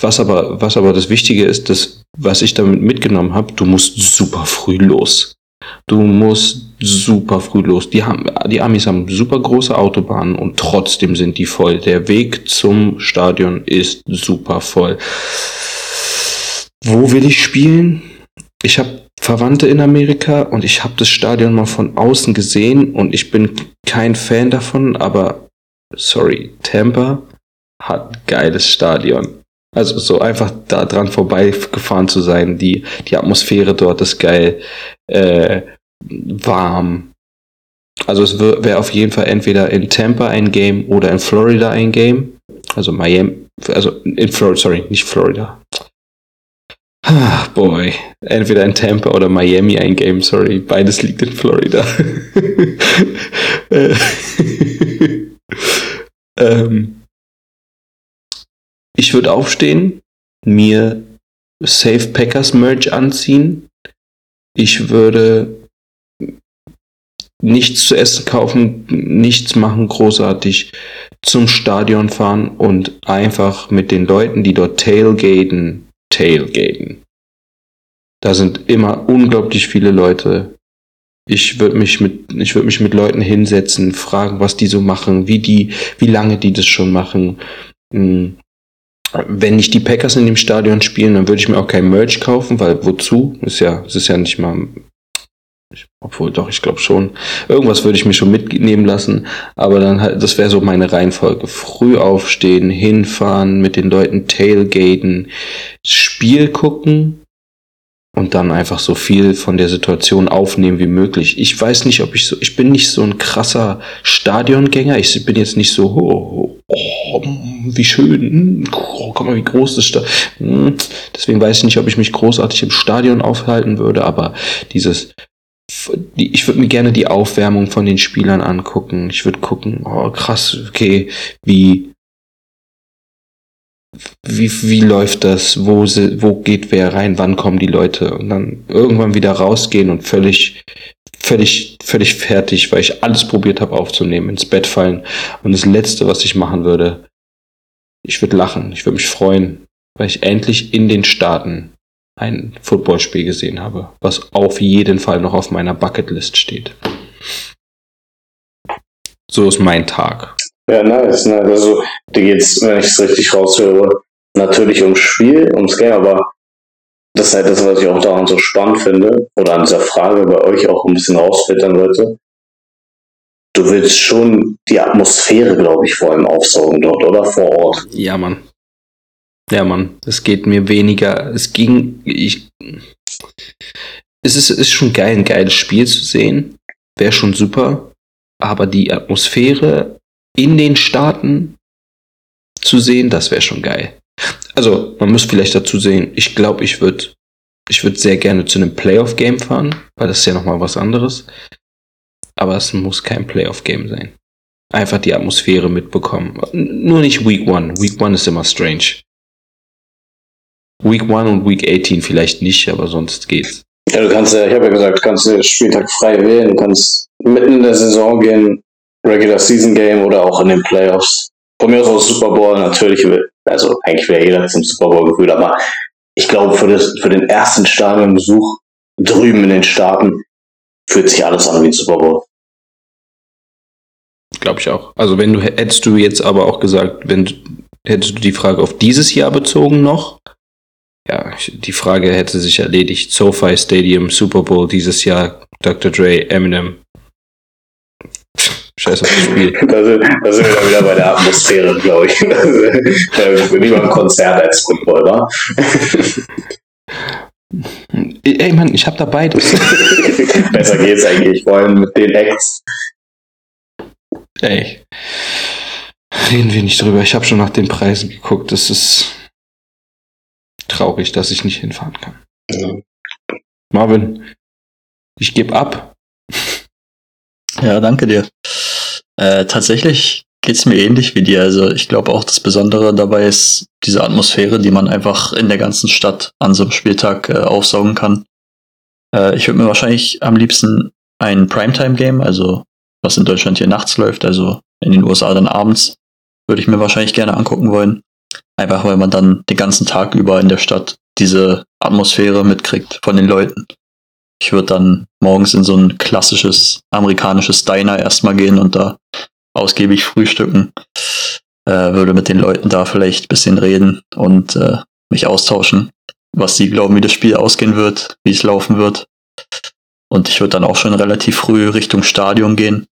S3: was aber, was aber das Wichtige ist, das, was ich damit mitgenommen habe, du musst super früh los. Du musst super früh los. Die, haben, die Amis haben super große Autobahnen und trotzdem sind die voll. Der Weg zum Stadion ist super voll. Wo will ich spielen? Ich habe Verwandte in Amerika und ich habe das Stadion mal von außen gesehen und ich bin kein Fan davon, aber sorry, Tampa hat geiles Stadion. Also so einfach da dran vorbeigefahren zu sein, die, die Atmosphäre dort ist geil, äh, warm. Also es wäre auf jeden Fall entweder in Tampa ein Game oder in Florida ein Game. Also Miami, also in Florida, sorry, nicht Florida. Ah, boy. Entweder in Tampa oder Miami ein Game, sorry. Beides liegt in Florida. ähm, ich würde aufstehen, mir Safe Packers Merch anziehen. Ich würde nichts zu essen kaufen, nichts machen großartig, zum Stadion fahren und einfach mit den Leuten, die dort tailgaten, tailgaten. Da sind immer unglaublich viele Leute. Ich würde mich mit, ich würde mich mit Leuten hinsetzen, fragen, was die so machen, wie die, wie lange die das schon machen. Hm wenn nicht die Packers in dem Stadion spielen, dann würde ich mir auch kein Merch kaufen, weil wozu? Ist ja, ist ja nicht mal, obwohl doch, ich glaube schon. Irgendwas würde ich mir schon mitnehmen lassen, aber dann halt, das wäre so meine Reihenfolge. Früh aufstehen, hinfahren, mit den Leuten tailgaten, Spiel gucken, und dann einfach so viel von der Situation aufnehmen wie möglich. Ich weiß nicht, ob ich so, ich bin nicht so ein krasser Stadiongänger. Ich bin jetzt nicht so, oh, oh, wie schön, oh, guck mal, wie groß das Stadion. Hm, deswegen weiß ich nicht, ob ich mich großartig im Stadion aufhalten würde, aber dieses, ich würde mir gerne die Aufwärmung von den Spielern angucken. Ich würde gucken, oh krass, okay, wie wie, wie läuft das, wo, wo geht wer rein, wann kommen die Leute und dann irgendwann wieder rausgehen und völlig, völlig, völlig fertig, weil ich alles probiert habe aufzunehmen, ins Bett fallen. Und das Letzte, was ich machen würde, ich würde lachen, ich würde mich freuen, weil ich endlich in den Staaten ein Footballspiel gesehen habe, was auf jeden Fall noch auf meiner Bucketlist steht. So ist mein Tag.
S1: Ja, nice. nice. Also, dir geht's, wenn ich es richtig raushöre, natürlich ums Spiel, ums Game, aber das ist halt das, was ich auch daran so spannend finde, oder an dieser Frage bei euch auch ein bisschen rausfiltern wollte. Du willst schon die Atmosphäre, glaube ich, vor allem aufsaugen dort, oder? Vor Ort.
S3: Ja, Mann. Ja, Mann. Es geht mir weniger. Es ging. Ich. Es ist, ist schon geil, ein geiles Spiel zu sehen. Wäre schon super. Aber die Atmosphäre in den Staaten zu sehen, das wäre schon geil. Also, man muss vielleicht dazu sehen, ich glaube, ich würde ich würd sehr gerne zu einem Playoff-Game fahren, weil das ist ja nochmal was anderes. Aber es muss kein Playoff-Game sein. Einfach die Atmosphäre mitbekommen. Nur nicht Week 1. Week 1 ist immer strange. Week 1 und Week 18 vielleicht nicht, aber sonst geht's.
S1: Ja, du kannst ja, ich habe ja gesagt, du kannst den Spieltag frei wählen, du kannst mitten in der Saison gehen, Regular Season Game oder auch in den Playoffs. Von mir aus auch Super Bowl natürlich, also eigentlich wäre jeder zum Super Bowl gefühlt, aber ich glaube für, das, für den ersten Stadionbesuch drüben in den Staaten fühlt sich alles an wie ein Super Bowl.
S3: Glaube ich auch. Also wenn du hättest du jetzt aber auch gesagt, wenn du, hättest du die Frage auf dieses Jahr bezogen noch, ja, die Frage hätte sich erledigt. SoFi Stadium, Super Bowl dieses Jahr, Dr. Dre, Eminem, Scheiß auf das Spiel.
S1: Da sind, da sind wir dann wieder bei der Atmosphäre, glaube ich. Das lieber ein Konzert als Football, wa?
S3: Ey, Mann, ich hab da beides.
S1: Besser geht's eigentlich, vor allem mit den Acts.
S3: Ey. Reden wir nicht drüber. Ich habe schon nach den Preisen geguckt. Das ist traurig, dass ich nicht hinfahren kann. Ja. Marvin, ich gebe ab.
S2: Ja, danke dir. Äh, tatsächlich geht's mir ähnlich wie dir. Also ich glaube auch, das Besondere dabei ist diese Atmosphäre, die man einfach in der ganzen Stadt an so einem Spieltag äh, aufsaugen kann. Äh, ich würde mir wahrscheinlich am liebsten ein Primetime-Game, also was in Deutschland hier nachts läuft, also in den USA dann abends. Würde ich mir wahrscheinlich gerne angucken wollen. Einfach weil man dann den ganzen Tag über in der Stadt diese Atmosphäre mitkriegt von den Leuten. Ich würde dann morgens in so ein klassisches amerikanisches Diner erstmal gehen und da ausgiebig frühstücken. Äh, würde mit den Leuten da vielleicht ein bisschen reden und äh, mich austauschen, was sie glauben, wie das Spiel ausgehen wird, wie es laufen wird. Und ich würde dann auch schon relativ früh Richtung Stadion gehen.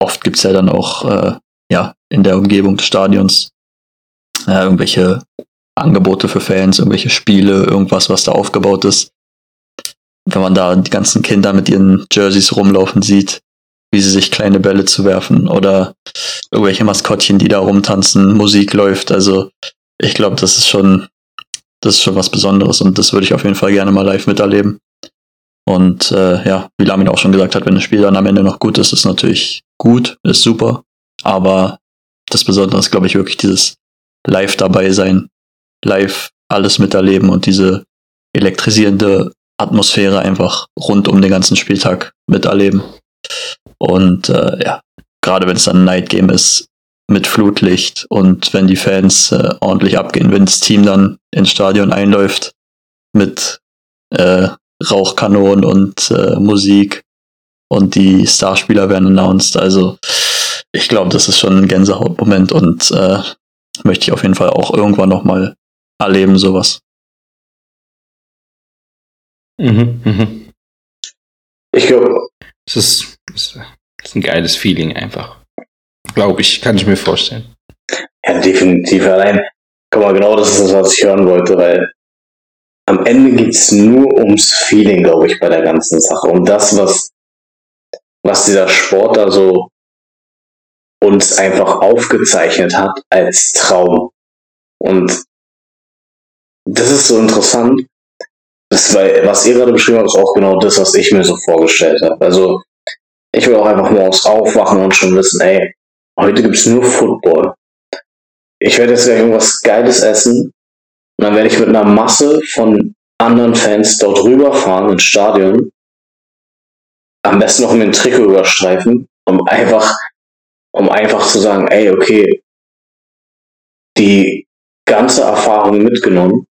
S2: Oft gibt's ja dann auch äh, ja, in der Umgebung des Stadions äh, irgendwelche Angebote für Fans, irgendwelche Spiele, irgendwas, was da aufgebaut ist. Wenn man da die ganzen Kinder mit ihren Jerseys rumlaufen sieht, wie sie sich kleine Bälle zu werfen oder irgendwelche Maskottchen, die da rumtanzen, Musik läuft. Also ich glaube, das ist schon, das ist schon was Besonderes und das würde ich auf jeden Fall gerne mal live miterleben. Und äh, ja, wie Lamin auch schon gesagt hat, wenn das Spiel dann am Ende noch gut ist, ist natürlich gut, ist super. Aber das Besondere ist, glaube ich, wirklich dieses Live dabei sein, live alles miterleben und diese elektrisierende Atmosphäre einfach rund um den ganzen Spieltag miterleben. Und äh, ja, gerade wenn es dann ein Night Game ist, mit Flutlicht und wenn die Fans äh, ordentlich abgehen, wenn das Team dann ins Stadion einläuft mit äh, Rauchkanonen und äh, Musik und die Starspieler werden announced. Also ich glaube, das ist schon ein Gänsehautmoment und äh, möchte ich auf jeden Fall auch irgendwann nochmal erleben, sowas.
S3: Mhm, mhm.
S1: Ich glaube,
S3: Es ist, es ist ein geiles Feeling einfach. Glaube ich, kann ich mir vorstellen.
S1: Ja, definitiv. Allein, guck mal, genau das ist das, was ich hören wollte, weil am Ende geht's nur ums Feeling, glaube ich, bei der ganzen Sache. Und das, was, was dieser Sport da so uns einfach aufgezeichnet hat als Traum. Und das ist so interessant. Das, was ihr gerade beschrieben habt, ist auch genau das, was ich mir so vorgestellt habe. Also, ich will auch einfach morgens aufwachen und schon wissen, ey, heute gibt's nur Football. Ich werde jetzt gleich irgendwas Geiles essen. Und dann werde ich mit einer Masse von anderen Fans dort rüberfahren ins Stadion. Am besten noch mit dem Trikot überstreifen, um einfach, um einfach zu sagen, ey, okay, die ganze Erfahrung mitgenommen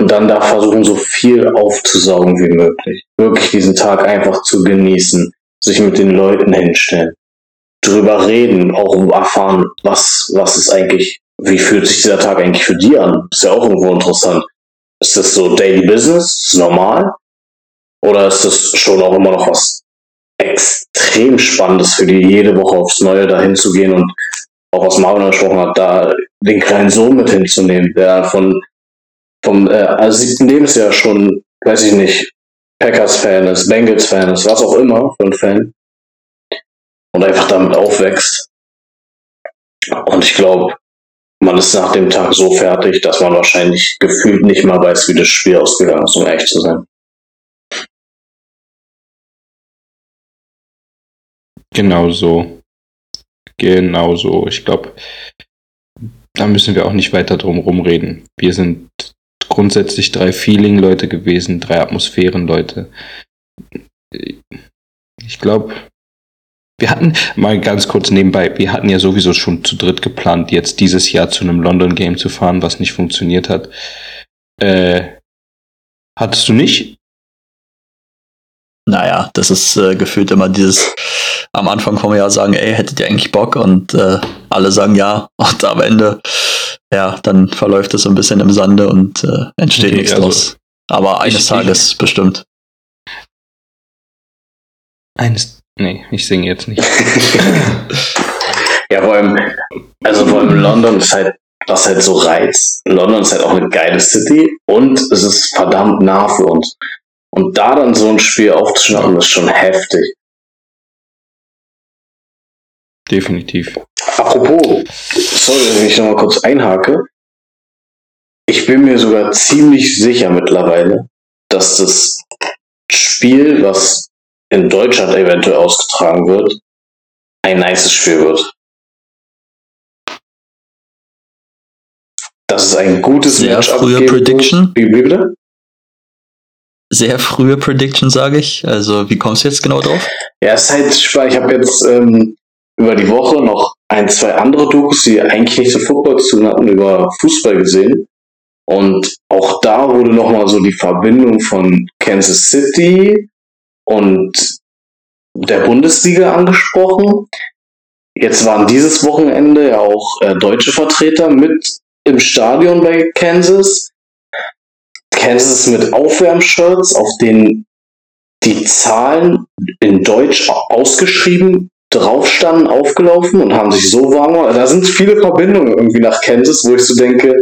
S1: und dann da versuchen, so viel aufzusaugen wie möglich. Wirklich diesen Tag einfach zu genießen, sich mit den Leuten hinstellen, drüber reden, auch erfahren, was, was ist eigentlich, wie fühlt sich dieser Tag eigentlich für die an? Ist ja auch irgendwo interessant. Ist das so Daily Business? Ist normal? Oder ist das schon auch immer noch was extrem Spannendes für die, jede Woche aufs Neue dahin zu gehen und auch was Marvin angesprochen hat, da den kleinen Sohn mit hinzunehmen, der von vom äh, also siebten Lebensjahr schon, weiß ich nicht, Packers-Fan ist, Bengals-Fan ist, was auch immer für ein Fan. Und einfach damit aufwächst. Und ich glaube, man ist nach dem Tag so fertig, dass man wahrscheinlich gefühlt nicht mal weiß, wie das Spiel ausgegangen ist, um ehrlich zu sein.
S3: Genau so. Genau so. Ich glaube, da müssen wir auch nicht weiter drum rumreden. Wir sind grundsätzlich drei Feeling-Leute gewesen, drei Atmosphären-Leute. Ich glaube, wir hatten mal ganz kurz nebenbei, wir hatten ja sowieso schon zu dritt geplant, jetzt dieses Jahr zu einem London Game zu fahren, was nicht funktioniert hat. Äh, hattest du nicht?
S2: Naja, das ist äh, gefühlt immer dieses, am Anfang vom Jahr sagen, ey, hättet ihr eigentlich Bock? Und äh, alle sagen ja. Und am Ende, ja, dann verläuft es so ein bisschen im Sande und äh, entsteht
S3: Okay,
S2: nichts
S3: also
S2: draus. Aber eines
S3: ich-
S2: Tages bestimmt.
S3: Eines. Nee, ich singe jetzt nicht.
S1: Ja, vor allem, also vor allem London ist halt, was halt so reizt. London ist halt auch eine geile City und es ist verdammt nah für uns. Und da dann so ein Spiel aufzuschnappen, ist schon heftig.
S3: Definitiv.
S1: Apropos, sorry, dass ich nochmal kurz einhake. Ich bin mir sogar ziemlich sicher mittlerweile, dass das Spiel, was in Deutschland eventuell ausgetragen wird, ein nices Spiel wird. Dass es ein gutes
S2: Sehr
S1: Matchup
S2: frühe Prediction.
S1: Wie, wie bitte?
S2: Sehr frühe Prediction, sage ich. Also, wie kommst du jetzt genau drauf?
S1: Ja, es ist halt spannend. Ich habe jetzt ähm, über die Woche noch ein, zwei andere Dokus, die eigentlich nicht so Football zu tun hatten, über Fußball gesehen. Und auch da wurde nochmal so die Verbindung von Kansas City und der Bundesliga angesprochen. Jetzt waren dieses Wochenende ja auch äh, deutsche Vertreter mit im Stadion bei Kansas. Kansas mit Aufwärmshirts, auf denen die Zahlen in Deutsch ausgeschrieben drauf standen, aufgelaufen und haben sich so warm. Da sind viele Verbindungen irgendwie nach Kansas, wo ich so denke,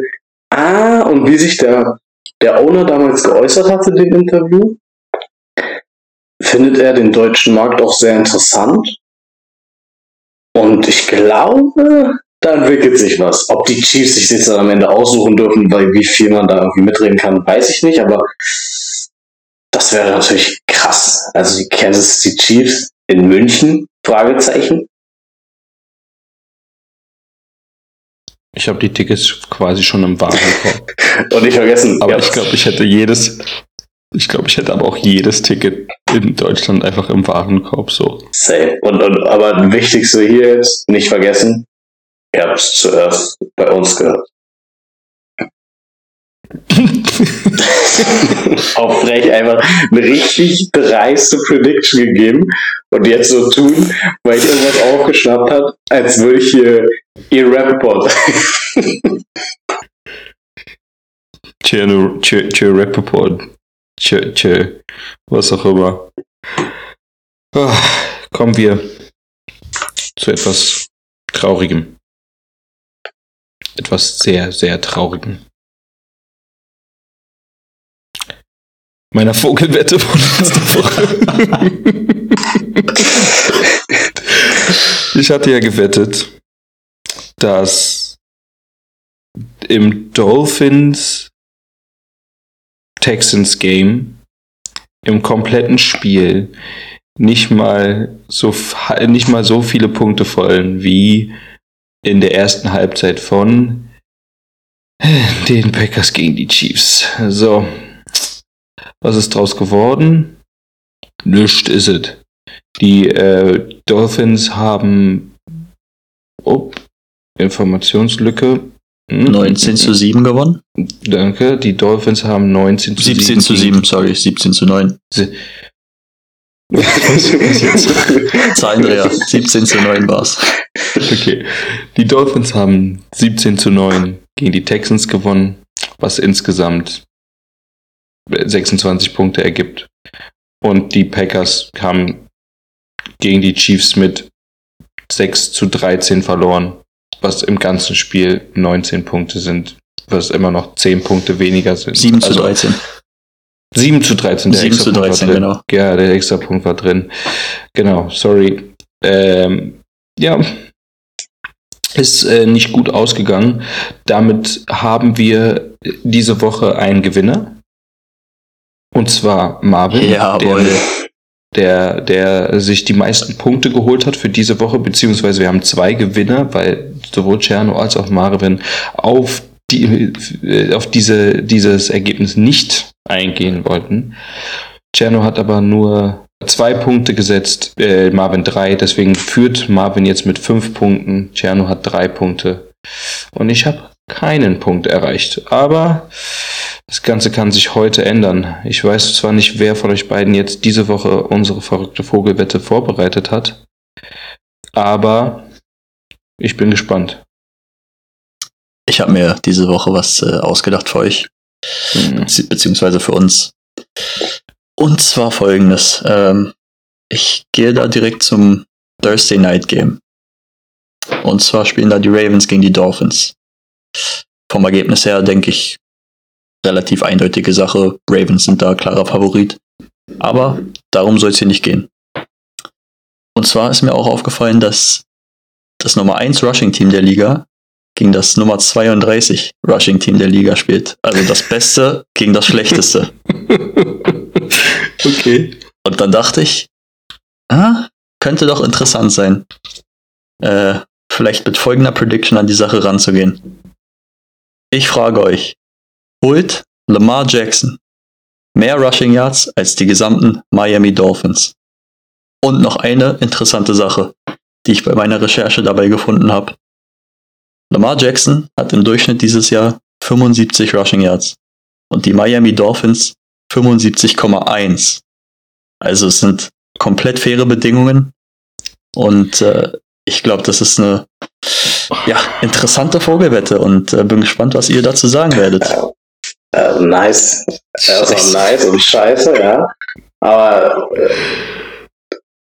S1: ah, und wie sich der, der Owner damals geäußert hatte in dem Interview, findet er den deutschen Markt auch sehr interessant. Und ich glaube, da entwickelt sich was. Ob die Chiefs sich jetzt am Ende aussuchen dürfen, weil wie viel man da irgendwie mitreden kann, weiß ich nicht, aber das wäre natürlich krass. Also die Kansas City Chiefs in München, Fragezeichen.
S3: Ich habe die Tickets quasi schon im Warenkorb.
S1: Und nicht vergessen,
S3: Aber
S1: ja,
S3: ich glaube, ich hätte jedes, ich glaube, ich hätte aber auch jedes Ticket in Deutschland einfach im Warenkorb so.
S1: safe. Und, und aber das Wichtigste hier jetzt, nicht vergessen, ihr habt es zuerst bei uns gehört. Auf frech einfach eine richtig dreiste Prediction gegeben und jetzt so tun, weil ich irgendwas aufgeschnappt hat, als würde ich hier ihr Rapport.
S3: Tje, tje, tje, Rappaport. Tje, tje, was auch immer. Ah, kommen wir zu etwas Traurigem. Etwas sehr, sehr Traurigem. Meiner Vogelwette von letzter Woche. ich hatte ja gewettet, dass im Dolphins Texans Game im kompletten Spiel nicht mal so nicht mal so viele Punkte fallen wie in der ersten Halbzeit von den Packers gegen die Chiefs. So, was ist draus geworden? Nischt ist es. Die äh, Dolphins haben oh, Informationslücke. Hm,
S2: 19 zu 7 gewonnen?
S3: Danke. Die Dolphins haben 19 zu
S2: 17 zu 7, sorry, 17 zu 9. Zahlendreher, 17 zu 9 war's.
S3: Okay. Die Dolphins haben 17 zu 9 gegen die Texans gewonnen, was insgesamt 26 Punkte ergibt. Und die Packers haben gegen die Chiefs mit 6 zu 13 verloren, was im ganzen Spiel 19 Punkte sind, was immer noch 10 Punkte weniger sind.
S2: 7 zu
S3: Also
S2: 13.
S3: 7 zu 13, der
S2: 7
S3: extra
S2: zu
S3: Punkt
S2: 13,
S3: war drin.
S2: genau.
S3: Ja, der extra Punkt war drin. Genau, sorry. Ähm, ja, ist äh, nicht gut ausgegangen. Damit haben wir diese Woche einen Gewinner. Und zwar Marvin,
S2: Jawohl.
S3: der, der, der sich die meisten Punkte geholt hat für diese Woche, beziehungsweise wir haben zwei Gewinner, weil sowohl Cerno als auch Marvin auf die, äh, auf diese, dieses Ergebnis nicht eingehen wollten. Cerno hat aber nur zwei Punkte gesetzt, äh, Marvin drei, deswegen führt Marvin jetzt mit fünf Punkten, Cerno hat drei Punkte und ich habe keinen Punkt erreicht. Aber das Ganze kann sich heute ändern. Ich weiß zwar nicht, wer von euch beiden jetzt diese Woche unsere verrückte Vogelwette vorbereitet hat, aber ich bin gespannt.
S2: Ich habe mir diese Woche was äh, ausgedacht für euch,
S3: Hm.
S2: bezieh- beziehungsweise für uns. Und zwar folgendes. Ähm, ich gehe da direkt zum Thursday Night Game. Und zwar spielen da die Ravens gegen die Dolphins. Vom Ergebnis her denke ich relativ eindeutige Sache. Ravens sind da klarer Favorit. Aber darum soll es hier nicht gehen. Und zwar ist mir auch aufgefallen, dass das Nummer 1 Rushing Team der Liga gegen das Nummer 32 Rushing Team der Liga spielt. Also das Beste gegen das Schlechteste.
S3: okay.
S2: Und dann dachte ich, ah, könnte doch interessant sein, äh, vielleicht mit folgender Prediction an die Sache ranzugehen. Ich frage euch, holt Lamar Jackson mehr Rushing Yards als die gesamten Miami Dolphins? Und noch eine interessante Sache. die ich bei meiner Recherche dabei gefunden habe. Lamar Jackson hat im Durchschnitt dieses Jahr 75 Rushing Yards und die Miami Dolphins 75,1. Also es sind komplett faire Bedingungen und äh, ich glaube, das ist eine ja, interessante Vogelwette und äh, bin gespannt, was ihr dazu sagen werdet.
S1: Äh, nice. Erstmal nice und scheiße, ja. Aber äh,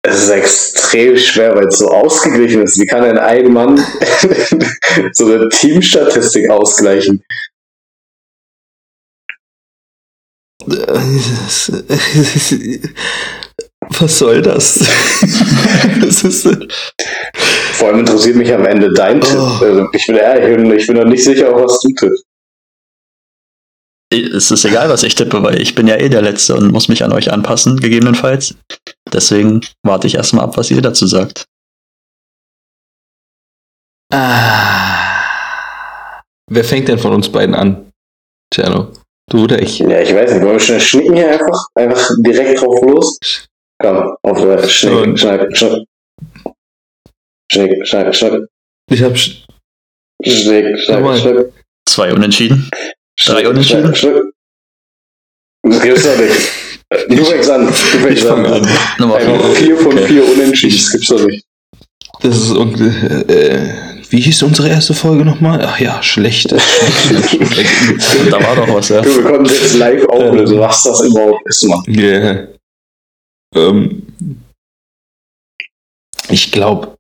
S1: es ist extrem schwer, weil es so ausgeglichen ist. Wie kann denn ein Mann so eine Teamstatistik ausgleichen?
S3: Was soll das? das ist,
S1: Vor allem interessiert mich am Ende dein Tipp.
S3: Oh.
S1: Also ich bin ehrlich, ich bin, noch nicht sicher, was du tippst.
S2: Es ist egal, was ich tippe, weil ich bin ja eh der Letzte und muss mich an euch anpassen, gegebenenfalls. Deswegen warte ich erstmal ab, was ihr dazu sagt.
S3: ah. Wer fängt denn von uns beiden an? Tjerno, du oder ich?
S1: Ja, ich weiß nicht, wollen wir schnell schnicken hier einfach? Einfach direkt drauf los? Komm, auf der Schnick, schnack, schnack. Schnick, schnack, schnack.
S3: Ich hab. sch-
S1: Schnick,
S3: Nochmal.
S1: schnack, schnack.
S2: Zwei Unentschieden. Drei
S1: Schnick,
S2: Unentschieden?
S1: schnack, schnack. Das gibt's doch nicht. Du fängst an. Du
S3: Ich
S1: fängst
S3: fange
S1: an.
S3: an.
S2: Nummer
S1: Einfach
S2: vier.
S1: vier von
S2: Okay.
S1: vier Unentschieden. Das gibt's doch nicht.
S3: Das ist. un- Äh, wie hieß unsere erste Folge nochmal? Ach ja, schlechte. schlechte
S2: Da war doch was, ja.
S1: Du, wir konnten jetzt live auflösen, was das überhaupt ist, Mann.
S3: Yeah. Ähm, ich glaube,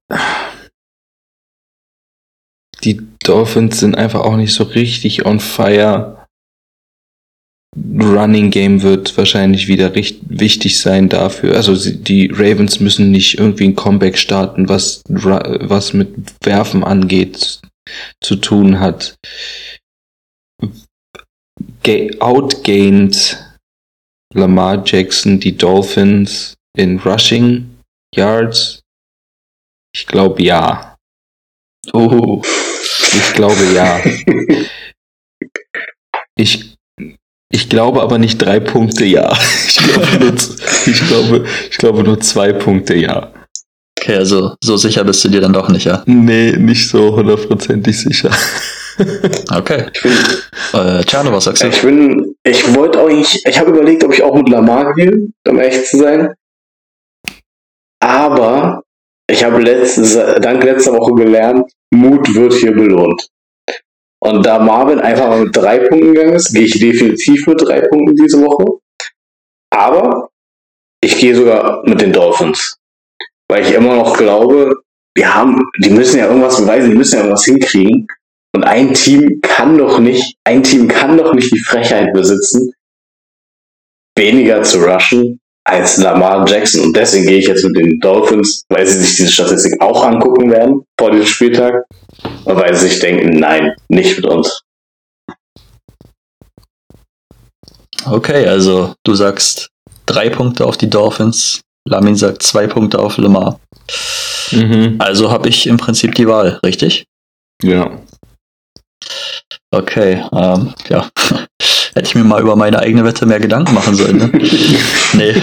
S3: die Dolphins sind einfach auch nicht so richtig on fire. Running Game wird wahrscheinlich wieder richt wichtig sein dafür. Also die Ravens müssen nicht irgendwie ein Comeback starten, was, was mit Werfen angeht, zu tun hat. Ga outgained Lamar Jackson die Dolphins in Rushing Yards? Ich glaube ja.
S2: Oh,
S3: Ich glaube ja. Ich, ich glaube aber nicht drei Punkte ja. Ich glaube nur, ich glaube, ich glaube nur zwei Punkte ja.
S2: okay, also so sicher bist du dir dann doch nicht, ja.
S3: Nee, nicht so hundertprozentig sicher.
S2: Okay.
S1: Ich bin,
S2: Äh, Tjano, was sagst du?
S1: ich bin, ich wollte auch nicht, ich habe überlegt, ob ich auch mit Lamar gehe, um ehrlich zu sein. Aber ich habe letzte, dank letzter Woche gelernt, Mut wird hier belohnt. Und da Marvin einfach mal mit drei Punkten gegangen ist, gehe ich definitiv mit drei Punkten diese Woche. Aber ich gehe sogar mit den Dolphins. Weil ich immer noch glaube, die haben, die müssen ja irgendwas beweisen, die müssen ja irgendwas hinkriegen. Und ein Team kann doch nicht, ein Team kann doch nicht die Frechheit besitzen, weniger zu rushen als Lamar Jackson. Und deswegen gehe ich jetzt mit den Dolphins, weil sie sich diese Statistik auch angucken werden vor diesem Spieltag. Weil sie sich denken, nein, nicht mit uns.
S2: Okay, also du sagst drei Punkte auf die Dolphins. Lamin sagt zwei Punkte auf Lamar.
S3: Mhm.
S2: Also habe ich im Prinzip die Wahl, richtig?
S3: Ja.
S2: Okay, ähm, ja. Hätte ich mir mal über meine eigene Wette mehr Gedanken machen sollen. Ne? nee,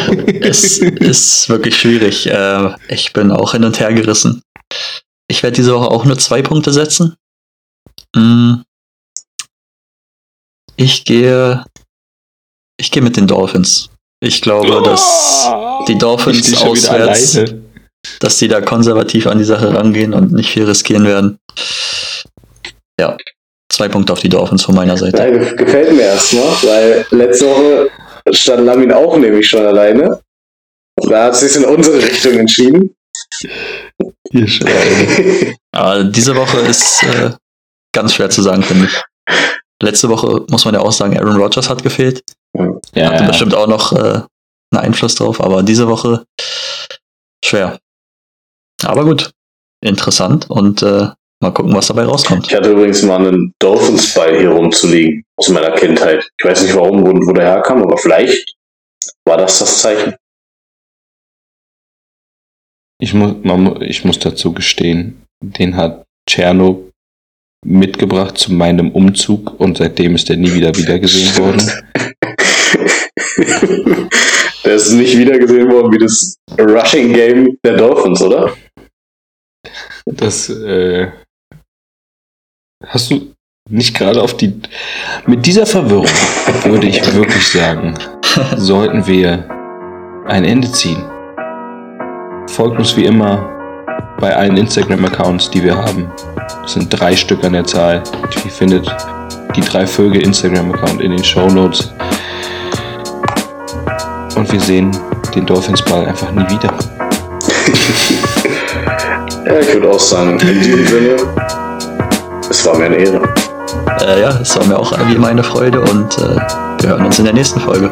S2: es ist wirklich schwierig. Äh, ich bin auch hin und her gerissen. Ich werde diese Woche auch nur zwei Punkte setzen. Mm. Ich gehe. Ich gehe mit den Dolphins. Ich glaube, dass die Dolphins auswärts, dass die da konservativ an die Sache rangehen und nicht viel riskieren werden. Ja, zwei Punkte auf die Dolphins von meiner Seite.
S1: Nein, ge- gefällt mir erstmal, weil letzte Woche stand Lamin auch nämlich schon alleine. Da hat sich in unsere Richtung entschieden.
S3: Ihr Schweine.
S2: Aber diese Woche ist äh, ganz schwer zu sagen, finde ich. Letzte Woche muss man ja auch sagen, Aaron Rodgers hat gefehlt.
S3: Ja,
S2: Hatte bestimmt auch noch äh, einen Einfluss drauf, aber diese Woche schwer. Aber gut, interessant und äh, mal gucken, was dabei rauskommt.
S1: Ich hatte übrigens mal einen Dolphins-Ball hier rumzuliegen aus meiner Kindheit. Ich weiß nicht warum, wo, wo der herkam, aber vielleicht war das das Zeichen.
S3: Ich muss, man, ich muss dazu gestehen, den hat Tscherno mitgebracht zu meinem Umzug und seitdem ist er nie wieder wiedergesehen worden.
S1: der ist nicht wiedergesehen worden wie das Rushing Game der Dolphins, oder?
S3: Das äh, hast du nicht gerade auf die. Mit dieser Verwirrung würde ich wirklich sagen, sollten wir ein Ende ziehen. Folgt uns wie immer bei allen Instagram-Accounts, die wir haben. Das sind drei Stück an der Zahl. Ihr findet die drei Vögel Instagram-Account in den Show Notes. Und wir sehen den Dolphins-Ball einfach nie wieder.
S1: Ja, ich würde auch sagen, in diesem Sinne, es war mir eine Ehre.
S2: Äh, ja, es war mir auch wie immer eine Freude und äh, wir hören uns in der nächsten Folge.